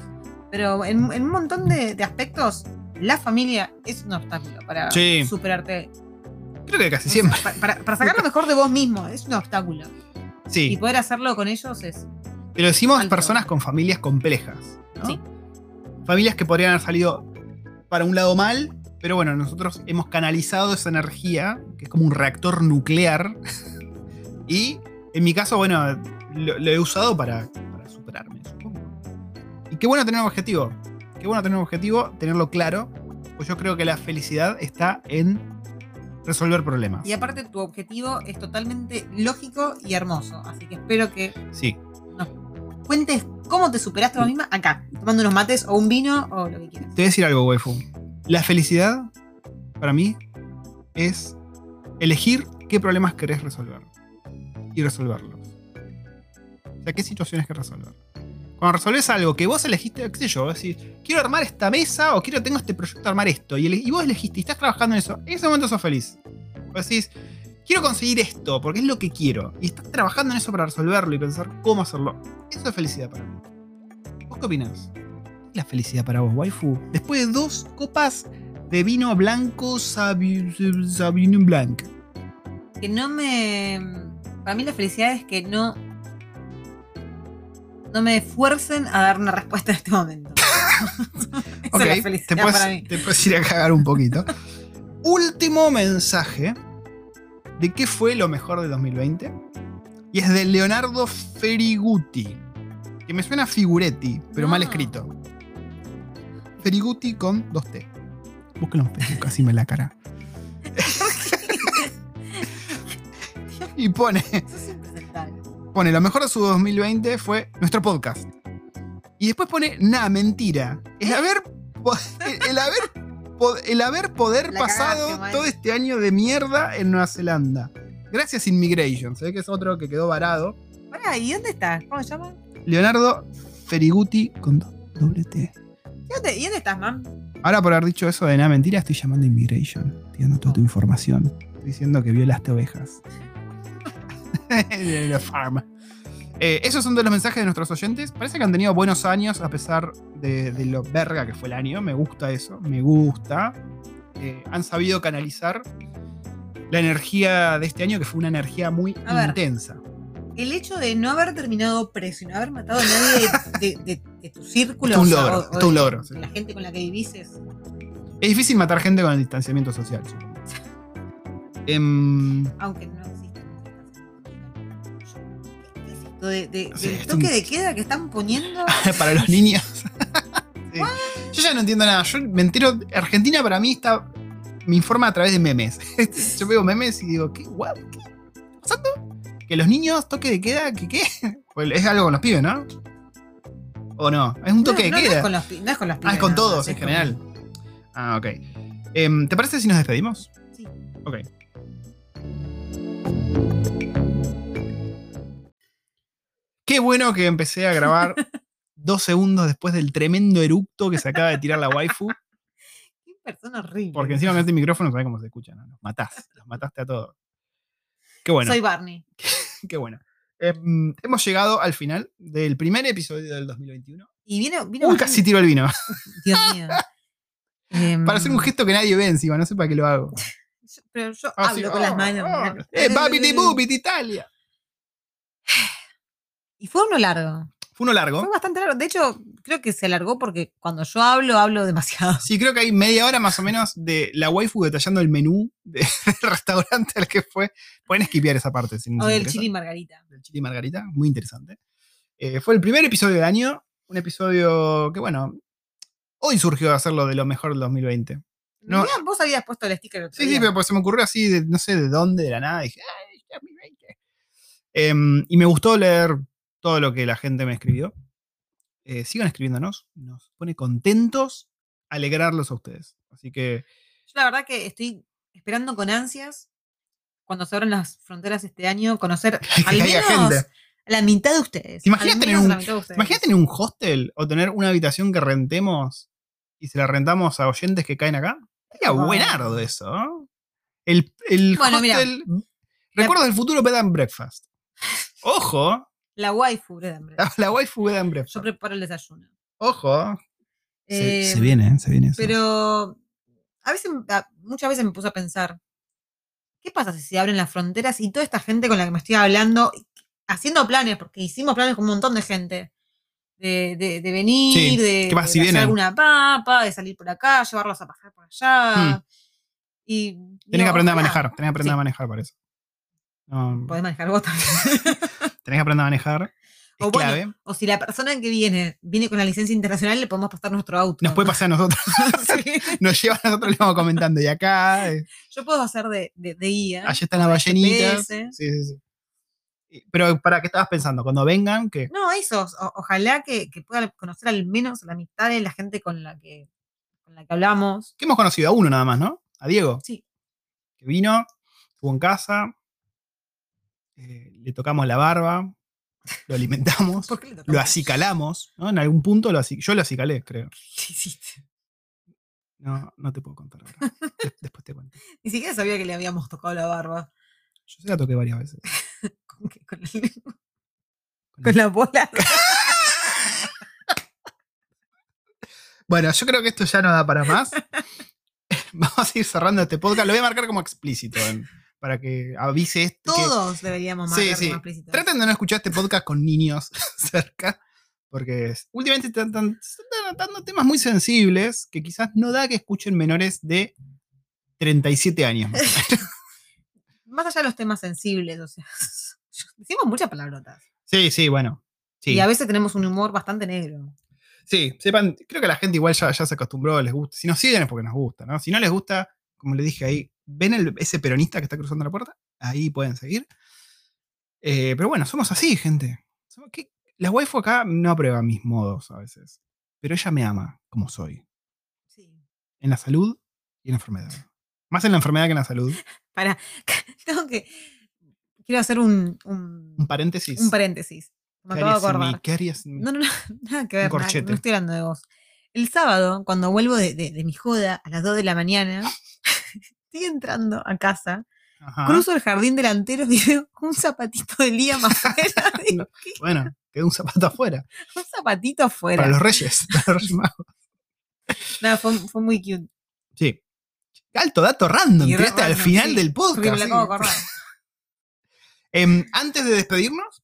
Pero en, en un montón de, de aspectos, la familia es un obstáculo para Sí. superarte. Creo que casi siempre. Pa- Para, para sacar lo mejor de vos mismo, es un obstáculo. Y Sí. poder hacerlo con ellos es. Pero decimos personas con familias complejas. ¿no? Sí. Familias que podrían haber salido para un lado mal, pero bueno, nosotros hemos canalizado esa energía, que es como un reactor nuclear. y en mi caso, bueno, lo, lo he usado para, para superarme, supongo. Y qué bueno tener un objetivo. Qué bueno tener un objetivo, tenerlo claro. Pues yo creo que la felicidad está en resolver problemas. Y aparte, tu objetivo es totalmente lógico y hermoso. Así que espero que Sí. Cuentes cómo te superaste a misma acá, tomando unos mates o un vino o lo que quieras. Te voy a decir algo, waifu. La felicidad, para mí, es elegir qué problemas querés resolver. Y resolverlos. O sea, qué situaciones que resolver. Cuando resolves algo que vos elegiste, qué sé yo, decís, quiero armar esta mesa o quiero, tengo este proyecto armar esto, y, y vos elegiste y estás trabajando en eso, en ese momento sos feliz. Vos decís, quiero conseguir esto porque es lo que quiero, y estás trabajando en eso para resolverlo y pensar cómo hacerlo. Eso es felicidad para mí. ¿Vos qué opinás? ¿Qué es la felicidad para vos, waifu? Después de dos copas de vino blanco Sauvignon Blanc. que no me. Para mí la felicidad es que no. No me fuercen a dar una respuesta en este momento. Esa Ok, es la te felicidad puedes, para mí. te puedes ir a cagar un poquito. Último mensaje de qué fue lo mejor de 2020. Y es de Leonardo Feriguti. Que me suena a Figuretti, pero mal No. escrito. Feriguti con dos T. Búsquenlo en Facebook, así me la cara. y pone. Eso es impresentable. pone lo mejor de su 2020 fue nuestro podcast. Y después pone, nada, mentira. El haber, po- el, haber, el haber poder La pasado cagaste, man. todo este año de mierda en Nueva Zelanda. Gracias Immigration. Se ve que es otro que quedó varado. Pará, ¿y dónde estás? ¿Cómo se llama? Leonardo Feriguti con do- doble T. ¿Y dónde, y dónde estás, mam? Ahora por haber dicho eso de nada, mentira, estoy llamando a Immigration. Estoy dando toda tu información. Estoy diciendo que violaste ovejas. En la farm. Eh, esos son de los mensajes de nuestros oyentes. Parece que han tenido buenos años a pesar de, de lo verga que fue el año. Me gusta eso, me gusta. Eh, han sabido canalizar la energía de este año, que fue una energía muy A ver. intensa. El hecho de no haber terminado preso y no haber matado a nadie de, de- de que tu círculo. Es un o sea, logro, o- o es un logro, sí. La gente con la que vivís es. Es difícil matar gente con el distanciamiento social. Em, Aunque no existe. ¿Qué es esto de, de- Sí, del es toque un- de queda que están poniendo? para los niños. Sí. Yo ya no entiendo nada. Yo me entero. Argentina para mí está. Me informa a través de memes. Yo veo memes y digo, ¿qué? What? ¿Qué pasando? Que los niños toque de queda, ¿qué qué? Pues es algo con los pibes, ¿no? ¿O no? Es un toque no, de queda. No es con los, no es con los ah, pibes es con todos en con- general. Ah, ok. Em, ¿Te parece si nos despedimos? Sí. Ok. Qué bueno que empecé a grabar dos segundos después del tremendo eructo que se acaba de tirar la waifu. Qué persona horrible. Porque encima con este micrófono sabes cómo se escucha, ¿no? Los matás, los mataste a todos. Qué bueno, Soy Barney. qué bueno. Em, hemos llegado al final del primer episodio del 2021. Y viene. viene Uy, casi tiro el vino. Dios mío. Em, Para hacer un gesto que nadie ve encima, no sé para qué lo hago. Pero yo Ah, hablo sí, con las oh, manos. oh. ¡Eh, babiti bubiti Italia! Y fue uno largo. Fue uno largo. Fue bastante largo. De hecho, creo que se alargó porque cuando yo hablo, hablo demasiado. Sí, creo que hay media hora más o menos de la waifu detallando el menú de- del restaurante al que fue. Pueden esquipear esa parte. Si no O del chili margarita. del Chili Margarita, muy interesante. Eh, fue el primer episodio del año, un episodio que, bueno, hoy surgió hacerlo de lo mejor del 2020. No. Mirá, vos habías puesto el sticker el otro Sí, sí, pero pues se me ocurrió así, de, no sé de dónde, de la nada, dije, ¡ay, 2020! Em, y me gustó leer todo lo que la gente me escribió. Eh, sigan escribiéndonos, nos pone contentos alegrarlos a ustedes. Así que, Yo la verdad que estoy esperando con ansias cuando se abran las fronteras este año, conocer al menos la mitad de ustedes. ¿Te imaginas Al tener un- imagínate tener un hostel o tener una habitación que rentemos y se la rentamos a oyentes que caen acá. Sería buenardo eso, ¿no? El, el Bueno, hostel. Recuerdos del futuro bed and breakfast. Ojo, La waifu, de hambre. la, la waifu bed and Yo preparo el desayuno. Ojo. Se, Eh, se viene, ¿eh? se viene eso. Pero a veces, a- muchas veces me puse a pensar, ¿qué pasa si se abren las fronteras y toda esta gente con la que me estoy hablando, haciendo planes, porque hicimos planes con un montón de gente, de, de- de venir, Sí, de, ¿qué pasa de si hacer alguna papa, de salir por acá, llevarlos a pasar por allá. Y Hmm. Tenés digo, que aprender a manejar, tenés que aprender Sí. a manejar para eso. No, Podés manejar vos también. tenés que aprender a manejar. Es O bueno, clave. o si la persona que viene viene con la licencia internacional, le podemos pasar nuestro auto. Nos puede pasar a nosotros. Nos lleva a nosotros, le vamos comentando. Y acá, eh, Yo puedo hacer de, de, de guía. allá están las ballenitas. Sí, sí, sí. Pero, ¿para qué estabas pensando? Cuando vengan, que No, eso. o- ojalá que, que pueda conocer al menos la mitad de la gente con la que, con la que hablamos. que hemos conocido a uno nada más, ¿no? A Diego, Sí. que vino, estuvo en casa, eh, le tocamos la barba, lo alimentamos, ¿Por qué le lo tocamos? acicalamos, ¿no? En algún punto lo yo lo acicalé, creo. ¿Qué hiciste? No, no te puedo contar ahora. Des- Después te cuento. Ni siquiera sabía que le habíamos tocado la barba. Yo se la toqué varias veces. ¿Con qué? Con, el- con la bola. Bueno, yo creo que esto ya no da para más. Vamos a ir cerrando este podcast. Lo voy a marcar como explícito en- para que avise esto. que- Todos deberíamos Sí, marcar sí. como explícito. Traten de no escuchar este podcast con niños cerca, porque es- últimamente están, están- se están tratando temas muy sensibles que quizás no da que escuchen menores de 37 años. más. Más allá de los temas sensibles, o sea, decimos muchas palabrotas. Sí, sí, bueno. Sí, Y a veces tenemos un humor bastante negro. sí, sepan, creo que la gente igual ya, ya se acostumbró, les gusta. Si nos siguen es porque nos gusta, ¿no? Si no les gusta, como le dije ahí, ¿ven el- ese peronista que está cruzando la puerta? Ahí pueden seguir. Eh, pero bueno, somos así, gente. Somos- ¿qué? La waifu acá no aprueba mis modos a veces, pero ella me ama como soy. Sí. en la salud y en la enfermedad. Más en la enfermedad que en la salud. Para, tengo que. Quiero hacer un, un, Un paréntesis. un paréntesis. Me ¿Qué acabo de acordar. ¿Qué harías? No, no, no, nada que ver. nada, no estoy hablando de vos. El sábado, cuando vuelvo de, de- de mi joda a las 2 de la mañana, estoy entrando a casa, Ajá. cruzo el jardín delantero y veo un zapatito de Liam afuera. ¿qué? Bueno, quedó un zapato afuera. Un zapatito afuera. Para los reyes. Para los reyes magos. Nada, fue, fue muy cute. Sí. Alto dato random. Tiraste al final sí, del podcast. sí. Em, antes de despedirnos,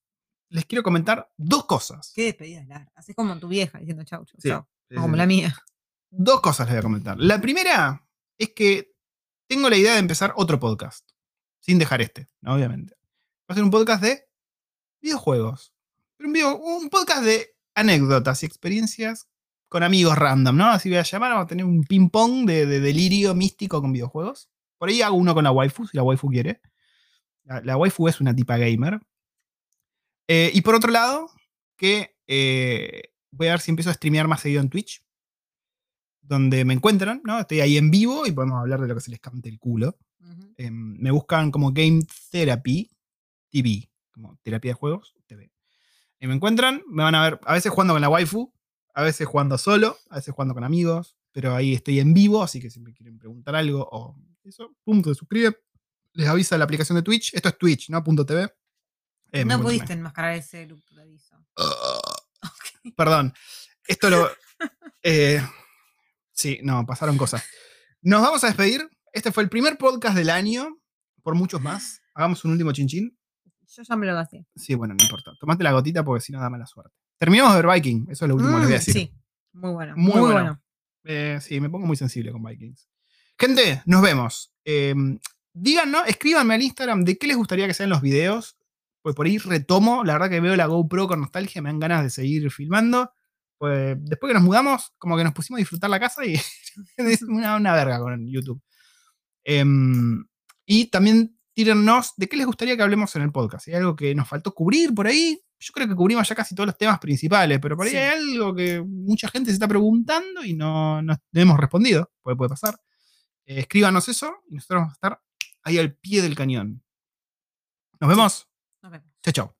les quiero comentar dos cosas. Qué despedida larga. Así como tu vieja diciendo chau, chau, Sí, chau. como la mía. Dos cosas les voy a comentar. La primera es que tengo la idea de empezar otro podcast. Sin dejar este, obviamente. Va a ser un podcast de videojuegos. Un, podcast de anécdotas y experiencias con amigos random, ¿no? Así voy a llamar, vamos a tener un ping-pong de, de delirio místico con videojuegos. Por ahí hago uno con la waifu, si la waifu quiere. La, la waifu es una tipa gamer. Eh, y por otro lado, que eh, voy a ver si empiezo a streamear más seguido en Twitch donde me encuentran, ¿no? Estoy ahí en vivo y podemos hablar de lo que se les cante el culo. Eh, me buscan como Game Therapy TV, como terapia de juegos TV. Y me encuentran, me van a ver a veces jugando con la waifu, a veces jugando solo, a veces jugando con amigos, pero ahí estoy en vivo, así que si me quieren preguntar algo o eso, pum, se suscriben. Les avisa la aplicación de Twitch. Esto es Twitch, ¿no? Punto .tv. Eh, no pudiste enmascarar ese look, te aviso. Ok. Perdón. Esto lo. eh, sí, no, pasaron cosas. Nos vamos a despedir. Este fue el primer podcast del año. Por muchos más. Hagamos un último chinchín. Yo ya me lo gasté. Sí, bueno, no importa. Tomate la gotita porque si no da mala suerte. Terminamos de ver Viking. Eso es lo último que les voy a Mm, decir. Sí, muy bueno. Muy Muy, bueno. bueno. Eh, sí, me pongo muy sensible con Vikings. Gente, nos vemos. Eh, díganos, escríbanme al Instagram de qué les gustaría que sean los videos. Pues por ahí retomo. La verdad que veo la GoPro con nostalgia, me dan ganas de seguir filmando. Pues después que nos mudamos, como que nos pusimos a disfrutar la casa y es una, una verga con YouTube. Em, y también tírennos de qué les gustaría que hablemos en el podcast. Hay algo que nos faltó cubrir por ahí, yo creo que cubrimos ya casi todos los temas principales, pero por ahí Sí. hay algo que mucha gente se está preguntando y no, no hemos respondido, puede, puede pasar. Eh, escríbanos eso y nosotros vamos a estar ahí al pie del cañón. Nos vemos. Nos vemos. Chao, chao.